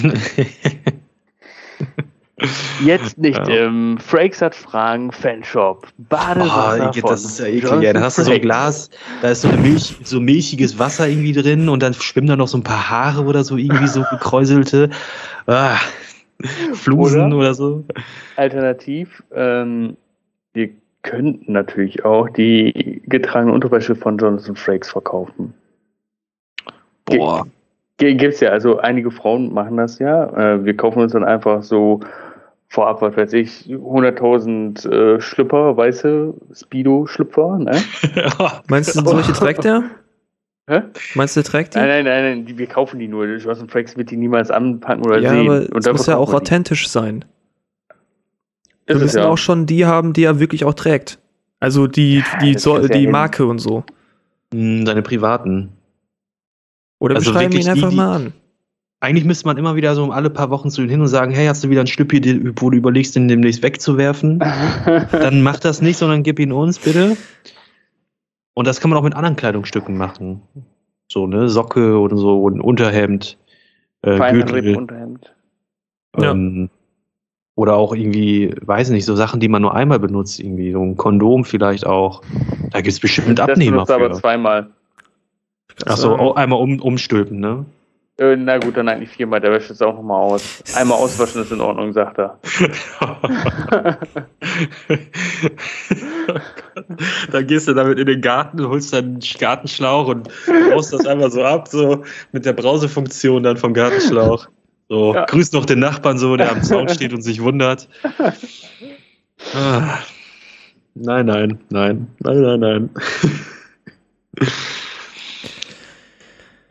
Speaker 1: Jetzt nicht
Speaker 2: Ja.
Speaker 1: im Frakes hat Fragen Fanshop. Badewasser von
Speaker 2: das ist ja eklig. Ja, da hast du so ein
Speaker 1: Frakes.
Speaker 2: Glas, da ist so, eine Milch, so milchiges Wasser irgendwie drin und dann schwimmen da noch so ein paar Haare oder so irgendwie so gekräuselte ah, Flusen
Speaker 1: Oder?
Speaker 2: oder, so.
Speaker 1: Alternativ, ähm, wir könnten natürlich auch die getragene Unterwäsche von Jonathan Frakes verkaufen.
Speaker 2: Boah.
Speaker 1: Ge- Gibt's ja, also einige Frauen machen das ja. Äh, wir kaufen uns dann einfach so vorab, was weiß ich, 100.000 äh, Schlüpper, weiße Speedo-Schlüpfer, ne?
Speaker 3: Meinst du, solche trägt er?
Speaker 1: Hä?
Speaker 3: Meinst du, trägt die?
Speaker 1: Nein, nein, nein, nein, die, wir kaufen die nur. Jonathan Frakes wird die niemals anpacken oder
Speaker 3: ja,
Speaker 1: sehen.
Speaker 3: aber
Speaker 1: Und
Speaker 3: es muss ja auch
Speaker 1: wir die.
Speaker 3: authentisch sein. Wir
Speaker 1: Ist es
Speaker 3: müssen
Speaker 1: ja.
Speaker 3: auch schon die haben, die er wirklich auch trägt. Also die,
Speaker 1: Ja,
Speaker 3: die, so,
Speaker 1: ist ja
Speaker 3: die
Speaker 1: hin.
Speaker 3: Marke und so.
Speaker 2: Hm, Deine privaten.
Speaker 3: Oder wir
Speaker 2: Also
Speaker 3: schreiben ihn einfach
Speaker 2: die, die-
Speaker 3: mal an.
Speaker 2: Eigentlich müsste man immer wieder so alle paar Wochen zu ihm hin und sagen, hey, hast du wieder ein Schlüppi, den- wo du überlegst, den demnächst wegzuwerfen? Dann mach das nicht, sondern gib ihn uns, bitte. Und das kann man auch mit anderen Kleidungsstücken machen. So, ne, Socke oder so, und Unterhemd, äh, Gürtel.
Speaker 1: Unterhemd.
Speaker 3: Ja.
Speaker 2: Ähm, oder auch irgendwie, weiß nicht, so Sachen, die man nur einmal benutzt, irgendwie, so ein Kondom vielleicht auch. Da gibt es bestimmt
Speaker 1: Das
Speaker 2: Abnehmer
Speaker 1: benutzt er aber zweimal.
Speaker 2: Achso,
Speaker 3: Also,
Speaker 2: oh, einmal um, umstülpen, ne?
Speaker 1: Äh, na gut, dann eigentlich viermal. Der wäscht es auch nochmal aus. Einmal auswaschen ist in Ordnung, sagt er.
Speaker 2: dann gehst du damit in den Garten, holst deinen Gartenschlauch und baust das einfach so ab, so mit der Brausefunktion dann vom Gartenschlauch. So,
Speaker 1: Ja.
Speaker 2: grüß noch den Nachbarn so, der am Zaun steht und sich wundert. Ah. Nein, nein, nein, nein, nein, nein.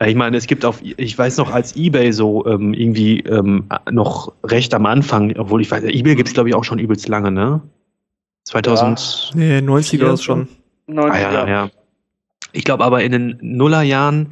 Speaker 2: Ich meine, es gibt auf, ich weiß noch, als eBay so ähm, irgendwie ähm, noch recht am Anfang, obwohl ich weiß, eBay gibt es glaube ich auch schon übelst lange, ne? 2000.
Speaker 3: nee, 90er
Speaker 2: Vier
Speaker 3: ist schon.
Speaker 1: 90er.
Speaker 2: Ah, ja, ja. Ich glaube aber in den Nullerjahren,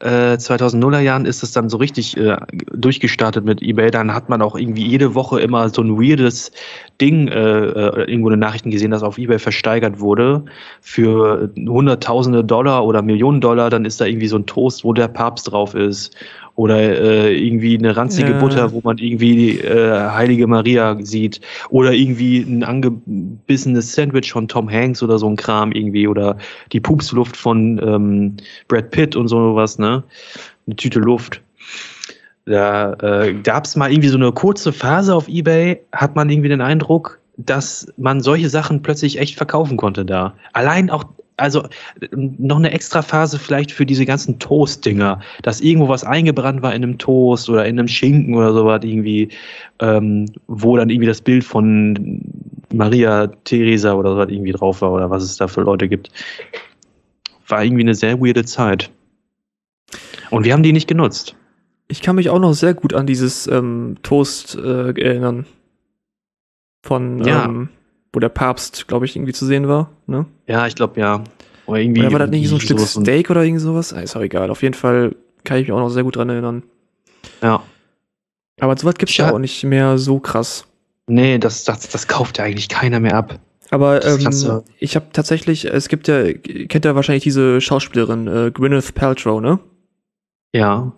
Speaker 2: äh, 2000er Jahren ist es dann so richtig äh, durchgestartet mit eBay. Dann hat man auch irgendwie jede Woche immer so ein weirdes Ding, äh, äh, irgendwo in den Nachrichten gesehen, das auf eBay versteigert wurde für hunderttausende Dollar oder Millionen Dollar. Dann ist da irgendwie so ein Toast, wo der Papst drauf ist. Oder äh, irgendwie eine ranzige
Speaker 3: Ja.
Speaker 2: Butter, wo man irgendwie die äh, Heilige Maria sieht. Oder irgendwie ein angebissenes Sandwich von Tom Hanks oder so ein Kram irgendwie. Oder die Pupsluft von ähm, Brad Pitt und sowas, ne? Eine Tüte Luft. Da äh, gab es mal irgendwie so eine kurze Phase auf Ebay, hat man irgendwie den Eindruck, dass man solche Sachen plötzlich echt verkaufen konnte da. Allein auch, also noch eine extra Phase vielleicht für diese ganzen Toast-Dinger, dass irgendwo was eingebrannt war in einem Toast oder in einem Schinken oder sowas irgendwie, ähm, wo dann irgendwie das Bild von Maria Theresa oder sowas irgendwie drauf war oder was es da für Leute gibt. War irgendwie eine sehr weirde Zeit. Und wir haben die nicht genutzt.
Speaker 3: Ich kann mich auch noch sehr gut an dieses ähm, Toast äh, erinnern. Von,
Speaker 2: Ja.
Speaker 3: ähm, wo der Papst, glaube ich, irgendwie zu sehen war. Ne?
Speaker 2: Ja, ich glaube ja. Oder irgendwie.
Speaker 3: Oder war das nicht so ein Stück Steak oder irgend sowas? Ah, Ist auch egal. Auf jeden Fall kann ich mich auch noch sehr gut dran erinnern.
Speaker 2: Ja.
Speaker 3: Aber sowas gibt es ja auch nicht mehr so krass.
Speaker 2: Nee, das, das, das kauft ja eigentlich keiner mehr ab.
Speaker 3: Aber ähm, ich habe tatsächlich, es gibt ja, kennt ja wahrscheinlich diese Schauspielerin, äh, Gwyneth Paltrow, ne?
Speaker 2: Ja.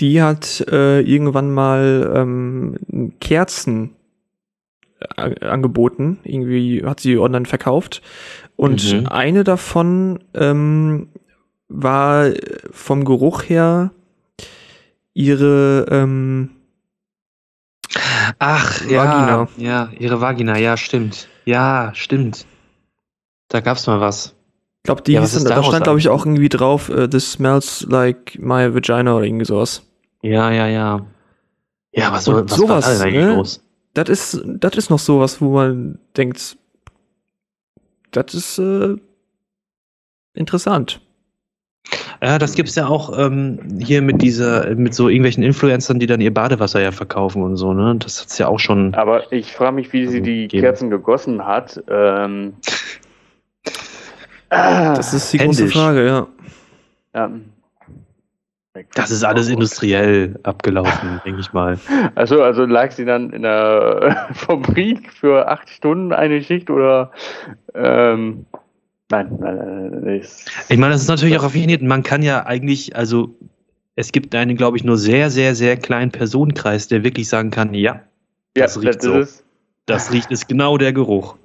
Speaker 3: Die hat äh, irgendwann mal ähm, Kerzen angeboten. Irgendwie hat sie online verkauft. Und
Speaker 2: Mhm.
Speaker 3: eine davon ähm, war vom Geruch her ihre ähm,
Speaker 2: Ach,
Speaker 3: Vagina.
Speaker 2: ja. Ja, ihre Vagina, ja, stimmt. Ja, stimmt. Da gab's mal was.
Speaker 3: Ich glaube, die
Speaker 2: Ja,
Speaker 3: hieß
Speaker 2: was ist
Speaker 3: dann, da stand, glaube ich, auch irgendwie drauf, äh, this smells like my vagina oder irgendwie sowas.
Speaker 2: Ja, ja, ja. Ja, was,
Speaker 3: Und
Speaker 2: was
Speaker 3: sowas,
Speaker 2: war da eigentlich
Speaker 3: ne?
Speaker 2: los?
Speaker 3: Das ist, das ist noch sowas, wo man denkt, das ist äh, interessant.
Speaker 2: Ja, das gibt's ja auch ähm, hier mit dieser, mit so irgendwelchen Influencern, die dann ihr Badewasser ja verkaufen und so, ne? Das hat's ja auch schon.
Speaker 1: Aber ich frage mich, wie sie die
Speaker 2: Geben.
Speaker 1: Kerzen gegossen hat. Ähm,
Speaker 3: Das ist die große
Speaker 2: Händisch.
Speaker 3: Frage, ja.
Speaker 1: ja.
Speaker 2: Das ist alles industriell abgelaufen, denke ich mal.
Speaker 1: Also, also lag sie dann in der Fabrik für acht Stunden eine Schicht oder ähm, nein, nein, nein, nein,
Speaker 2: Ich meine, das ist natürlich auch raffiniert. Man kann ja eigentlich, also es gibt einen, glaube ich, nur sehr, sehr, sehr kleinen Personenkreis, der wirklich sagen kann, ja,
Speaker 1: ja,
Speaker 2: das riecht so.
Speaker 1: ist
Speaker 2: das riecht, ist genau der Geruch.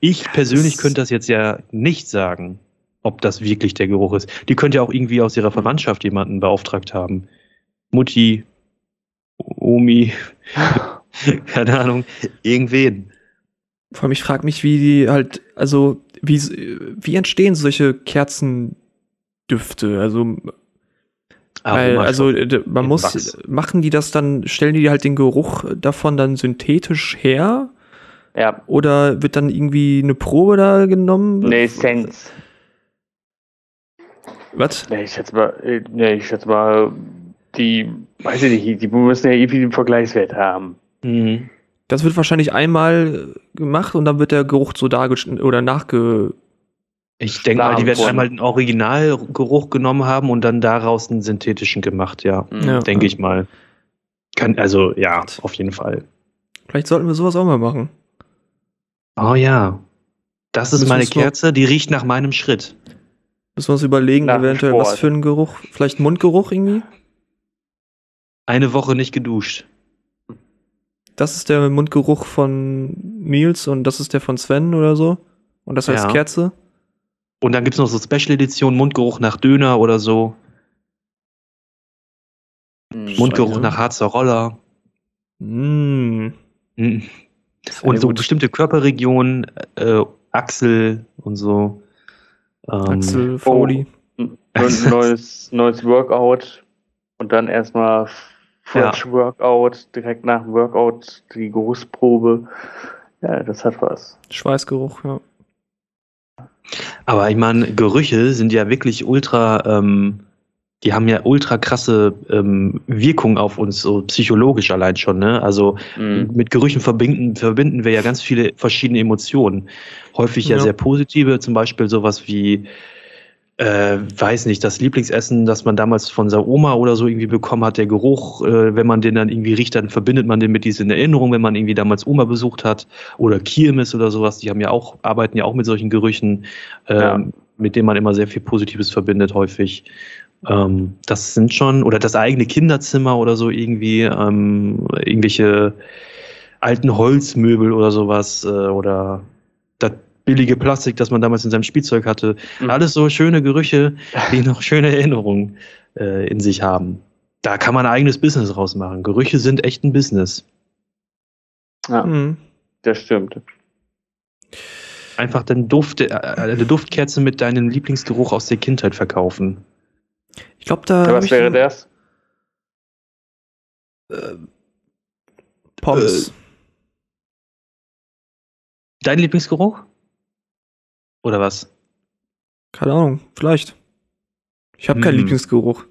Speaker 2: Ich persönlich
Speaker 3: Das-
Speaker 2: könnte das jetzt ja nicht sagen, ob das wirklich der Geruch ist. Die könnte ja auch irgendwie aus ihrer Verwandtschaft jemanden beauftragt haben. Mutti, Omi, keine Ahnung, irgendwen.
Speaker 3: Vor allem, ich frage mich, wie die halt, also, wie, wie entstehen solche Kerzendüfte? Also, weil, also, man muss,
Speaker 2: Wachs.
Speaker 3: machen die das dann, stellen die halt den Geruch davon dann synthetisch her?
Speaker 1: ja,
Speaker 3: Oder wird dann irgendwie eine Probe da genommen?
Speaker 1: nee, Sense.
Speaker 3: Was?
Speaker 1: Nee, ich schätze mal, äh, nee, ich schätze mal, die, weiß ich nicht, die müssen ja irgendwie den Vergleichswert haben.
Speaker 2: Mhm.
Speaker 3: Das wird wahrscheinlich einmal gemacht und dann wird der Geruch so dargestellt oder nachge.
Speaker 2: Ich denke mal, die werden
Speaker 1: Davon.
Speaker 2: einmal den Originalgeruch genommen haben und dann daraus einen synthetischen gemacht, ja.
Speaker 1: Mhm.
Speaker 3: Ja.
Speaker 2: Denke ich mal. Kann, also ja, auf jeden Fall.
Speaker 3: Vielleicht sollten wir sowas auch mal machen.
Speaker 2: Oh ja. Das ist
Speaker 3: Müssen
Speaker 2: meine Kerze, die riecht nach meinem Schritt.
Speaker 3: Müssen wir uns überlegen,
Speaker 1: Nach
Speaker 3: eventuell, was
Speaker 1: Sport.
Speaker 3: für ein Geruch? Vielleicht Mundgeruch irgendwie?
Speaker 2: Eine Woche nicht geduscht.
Speaker 3: Das ist der Mundgeruch von Nils und das ist der von Sven oder so. Und das heißt
Speaker 2: Ja.
Speaker 3: Kerze.
Speaker 2: Und dann gibt es noch so Special Edition, Mundgeruch nach Döner oder so.
Speaker 1: Mhm.
Speaker 2: Mundgeruch
Speaker 3: Scheiße.
Speaker 2: nach Harzer Roller.
Speaker 3: Mm.
Speaker 2: Und so
Speaker 3: gut.
Speaker 2: bestimmte Körperregionen, äh, Achsel und so. Ähm,
Speaker 3: Axel Foley.
Speaker 1: Und ein neues, neues Workout und dann erstmal Fresh Workout, direkt nach dem Workout die Geruchsprobe. Ja, das hat was.
Speaker 3: Schweißgeruch, ja.
Speaker 2: Aber ich meine, Gerüche sind ja wirklich ultra, ähm, die haben ja ultra krasse ähm, Wirkung auf uns, so psychologisch allein schon, ne? Also
Speaker 1: Mhm.
Speaker 2: mit Gerüchen verbinden, verbinden wir ja ganz viele verschiedene Emotionen. Häufig ja,
Speaker 3: Ja.
Speaker 2: sehr positive, zum Beispiel sowas wie, äh, weiß nicht, das Lieblingsessen, das man damals von seiner Oma oder so irgendwie bekommen hat, der Geruch, äh, wenn man den dann irgendwie riecht, dann verbindet man den mit diesen Erinnerungen, wenn man irgendwie damals Oma besucht hat oder Kirmes oder sowas, die haben ja auch, arbeiten ja auch mit solchen Gerüchen, ähm,
Speaker 1: Ja.
Speaker 2: mit denen man immer sehr viel Positives verbindet, häufig. Ähm, das sind schon, oder das eigene Kinderzimmer oder so irgendwie, ähm, irgendwelche alten Holzmöbel oder sowas, äh, oder das billige Plastik, das man damals in seinem Spielzeug hatte.
Speaker 1: Mhm.
Speaker 2: Alles so schöne Gerüche, die noch schöne Erinnerungen äh, in sich haben. Da kann man ein eigenes Business rausmachen. Gerüche sind echt ein Business.
Speaker 1: Ja,
Speaker 3: Mhm.
Speaker 1: das stimmt.
Speaker 2: Einfach den Duft, äh, eine Duftkerze mit deinem Lieblingsgeruch aus der Kindheit verkaufen.
Speaker 3: Ich glaube, da.
Speaker 1: Ja, was wäre das?
Speaker 3: Äh, Pommes.
Speaker 2: Äh, Dein Lieblingsgeruch? Oder was?
Speaker 3: Keine Ahnung, vielleicht. Ich habe keinen
Speaker 2: Hm.
Speaker 3: Lieblingsgeruch.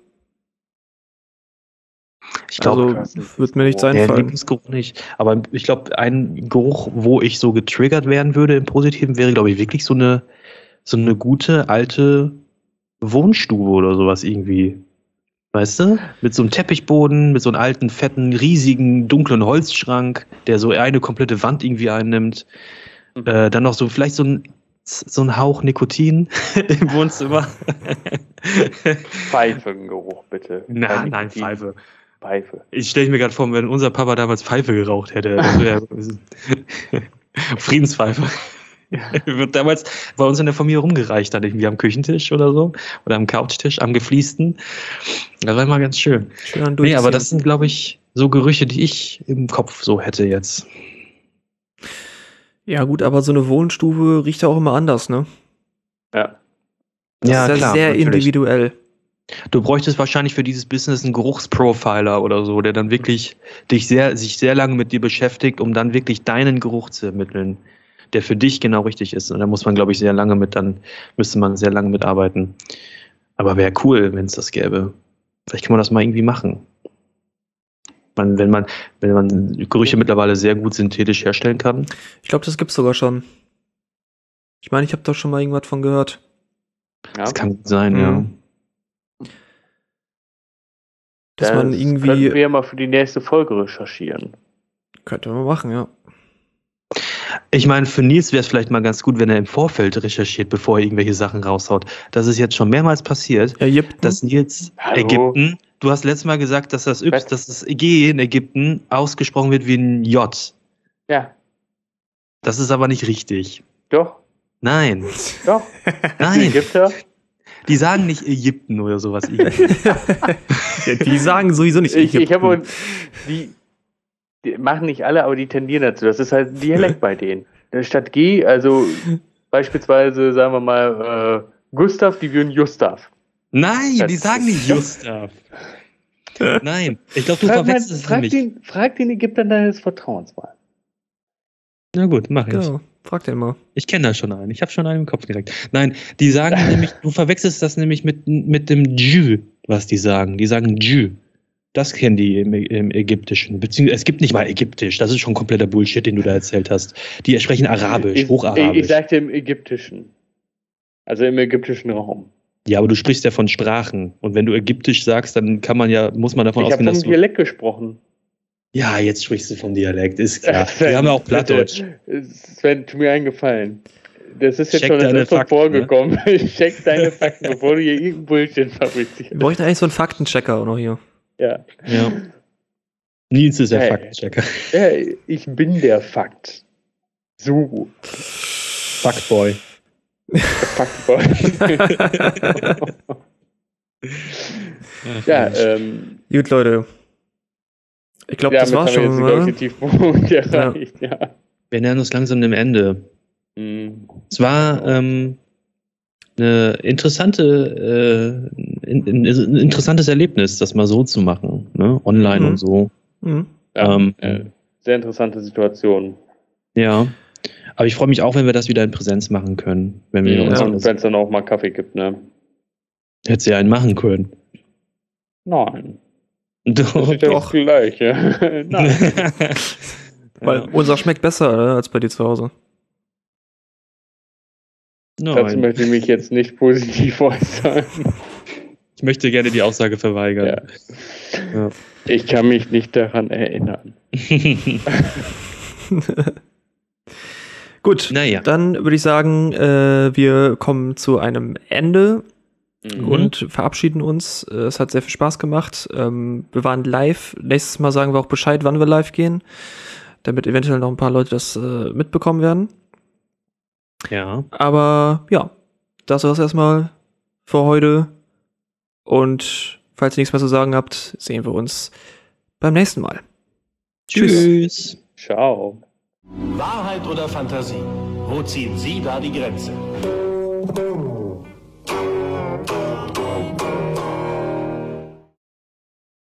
Speaker 2: Ich glaube,
Speaker 3: Also wird mir nichts
Speaker 2: der
Speaker 3: einfallen.
Speaker 2: Lieblingsgeruch nicht. Aber ich glaube, ein Geruch, wo ich so getriggert werden würde im Positiven, wäre, glaube ich, wirklich so eine, so eine gute alte Wohnstube oder sowas irgendwie. Weißt du? Mit so einem Teppichboden, mit so einem alten, fetten, riesigen, dunklen Holzschrank, der so eine komplette Wand irgendwie einnimmt.
Speaker 1: Mhm.
Speaker 2: Äh, dann noch so vielleicht so ein, so ein Hauch Nikotin im Wohnzimmer.
Speaker 1: Pfeifengeruch, bitte.
Speaker 2: nein,
Speaker 1: Kein
Speaker 2: nein. Pfeife.
Speaker 1: Pfeife.
Speaker 2: Ich stelle mir gerade vor, wenn unser Papa damals Pfeife geraucht hätte. Das wäre Friedenspfeife. Wird damals bei uns in der Familie rumgereicht, dann irgendwie am Küchentisch oder so. Oder am Couchtisch, am gefliesten. Das war immer ganz schön.
Speaker 3: Schön
Speaker 2: Nee, aber das sind, glaube ich, so Gerüche, die ich im Kopf so hätte jetzt.
Speaker 3: Ja, gut, aber so eine Wohnstube riecht ja auch immer anders, ne?
Speaker 1: Ja.
Speaker 3: Das ist ja sehr
Speaker 2: natürlich.
Speaker 3: individuell.
Speaker 2: Du bräuchtest wahrscheinlich für dieses Business einen Geruchsprofiler oder so, der dann wirklich dich sehr, sich sehr lange mit dir beschäftigt, um dann wirklich deinen Geruch zu ermitteln, der für dich genau richtig ist. Und da muss man, glaube ich, sehr lange mit, dann müsste man sehr lange mitarbeiten. Aber wäre cool, wenn es das gäbe. Vielleicht kann man das mal irgendwie machen. Man, wenn man, wenn man Gerüche mittlerweile sehr gut synthetisch herstellen kann.
Speaker 3: Ich glaube, das gibt's sogar schon. Ich meine, ich habe doch schon mal irgendwas von gehört.
Speaker 2: Das kann gut sein,
Speaker 3: Mhm.
Speaker 2: ja.
Speaker 3: Dass
Speaker 1: Das
Speaker 3: man
Speaker 1: könnten
Speaker 3: irgendwie.
Speaker 1: wir ja mal für die nächste Folge recherchieren.
Speaker 3: Könnte man machen, ja.
Speaker 2: Ich meine, für Nils wäre es vielleicht mal ganz gut, wenn er im Vorfeld recherchiert, bevor er irgendwelche Sachen raushaut. Das ist jetzt schon mehrmals passiert,
Speaker 3: Ägypten.
Speaker 2: dass Nils
Speaker 1: Hallo?
Speaker 2: Ägypten, du hast letztes Mal gesagt, dass das, y,
Speaker 1: Was?
Speaker 2: dass das G in Ägypten ausgesprochen wird wie ein J.
Speaker 1: Ja,
Speaker 2: Das ist aber nicht richtig.
Speaker 1: doch,
Speaker 2: Nein,
Speaker 1: doch. Die
Speaker 2: nein,
Speaker 1: Ägypter.
Speaker 2: die sagen nicht Ägypten oder sowas.
Speaker 3: ja, die sagen sowieso nicht
Speaker 1: Ich, ich
Speaker 3: Ägypten.
Speaker 1: habe die, die machen nicht alle, aber die tendieren dazu. Das ist halt ein Dialekt bei denen. Statt G, also beispielsweise, sagen wir mal, äh, Gustav, die würden Gustav.
Speaker 2: Nein,
Speaker 1: Das
Speaker 2: die sagen nicht Gustav. Nein, ich glaube, du
Speaker 1: Frag, mal,
Speaker 2: verwechselst es
Speaker 1: frag, den, frag den Ägyptern deines Vertrauens mal.
Speaker 2: Na gut, mach ich.
Speaker 3: Genau. Frag den mal.
Speaker 2: Ich kenne da schon einen. Ich habe schon einen im Kopf direkt. Nein, die sagen nämlich, du verwechselst das nämlich mit, mit dem Jü, was die sagen. Die sagen Jü. Das kennen die im, im Ägyptischen. Beziehungsweise es gibt nicht mal Ägyptisch. Das ist schon kompletter Bullshit, den du da erzählt hast. Die sprechen Arabisch,
Speaker 1: Ich, ich,
Speaker 2: Hocharabisch.
Speaker 1: ich sagte im Ägyptischen. Also im ägyptischen Raum.
Speaker 2: ja, aber du sprichst ja von Sprachen. Und wenn du Ägyptisch sagst, dann kann man ja, muss man davon
Speaker 1: Ich habe
Speaker 2: ausgehen,
Speaker 1: vom
Speaker 2: dass du.
Speaker 1: Dialekt gesprochen.
Speaker 2: Ja, jetzt sprichst du vom Dialekt, ist klar. Wir haben ja auch Plattdeutsch.
Speaker 1: Sven, tu mir einen Gefallen. Das ist jetzt
Speaker 2: Check
Speaker 1: schon das
Speaker 2: deine Fakten,
Speaker 1: vorgekommen. Check deine Fakten, bevor du hier irgendeinen Bullshit
Speaker 3: Wir
Speaker 1: fabrizierst.
Speaker 3: bräuchten eigentlich so einen Faktenchecker auch noch hier.
Speaker 1: Ja.
Speaker 2: Ja. Nils ist der
Speaker 1: Hey.
Speaker 2: Faktenchecker.
Speaker 1: ja, ich bin der Fakt. So,
Speaker 2: Fuckboy.
Speaker 1: Fuckboy. ja, ähm,
Speaker 3: Gut, Leute. Ich glaube, das
Speaker 1: damit
Speaker 3: war's
Speaker 1: haben wir
Speaker 3: schon.
Speaker 1: jetzt,
Speaker 3: Ne?
Speaker 1: Tiefpunkt erreicht. Ja.
Speaker 2: Wir nähern uns langsam dem Ende.
Speaker 1: Mhm.
Speaker 2: Es war ähm, eine interessante, äh, in, in, ein interessantes Erlebnis, das mal so zu machen, ne? online
Speaker 3: Mhm.
Speaker 2: und so.
Speaker 3: Mhm.
Speaker 1: Ja,
Speaker 2: Ähm,
Speaker 1: äh, sehr interessante Situation.
Speaker 2: Ja. Aber ich freue mich auch, wenn wir das wieder in Präsenz machen können. Wenn wir
Speaker 1: Mhm.
Speaker 2: uns
Speaker 1: Und wenn es dann auch mal Kaffee gibt, ne?
Speaker 2: hätte sie einen machen können.
Speaker 1: Nein. Das
Speaker 2: Doch.
Speaker 1: ist ja
Speaker 3: doch.
Speaker 1: das Gleiche. Nein.
Speaker 3: Weil
Speaker 2: ja.
Speaker 3: unser schmeckt besser ne, als bei dir zu Hause.
Speaker 1: Dazu
Speaker 2: Nein.
Speaker 1: möchte ich mich jetzt nicht positiv äußern.
Speaker 2: Ich möchte gerne die Aussage verweigern. Ja.
Speaker 1: Ich kann mich nicht daran erinnern.
Speaker 3: Gut,
Speaker 2: naja.
Speaker 3: dann würde ich sagen, äh, wir kommen zu einem Ende
Speaker 1: Mhm.
Speaker 3: und verabschieden uns. Äh, Es hat sehr viel Spaß gemacht. Ähm, wir waren live. Nächstes Mal sagen wir auch Bescheid, wann wir live gehen, damit eventuell noch ein paar Leute das äh, mitbekommen werden.
Speaker 2: Ja.
Speaker 3: Aber ja, das war's erstmal für heute. Und falls ihr nichts mehr zu sagen habt, sehen wir uns beim nächsten Mal.
Speaker 2: Tschüss.
Speaker 1: Ciao.
Speaker 4: Wahrheit oder Fantasie? Wo ziehen Sie da die Grenze?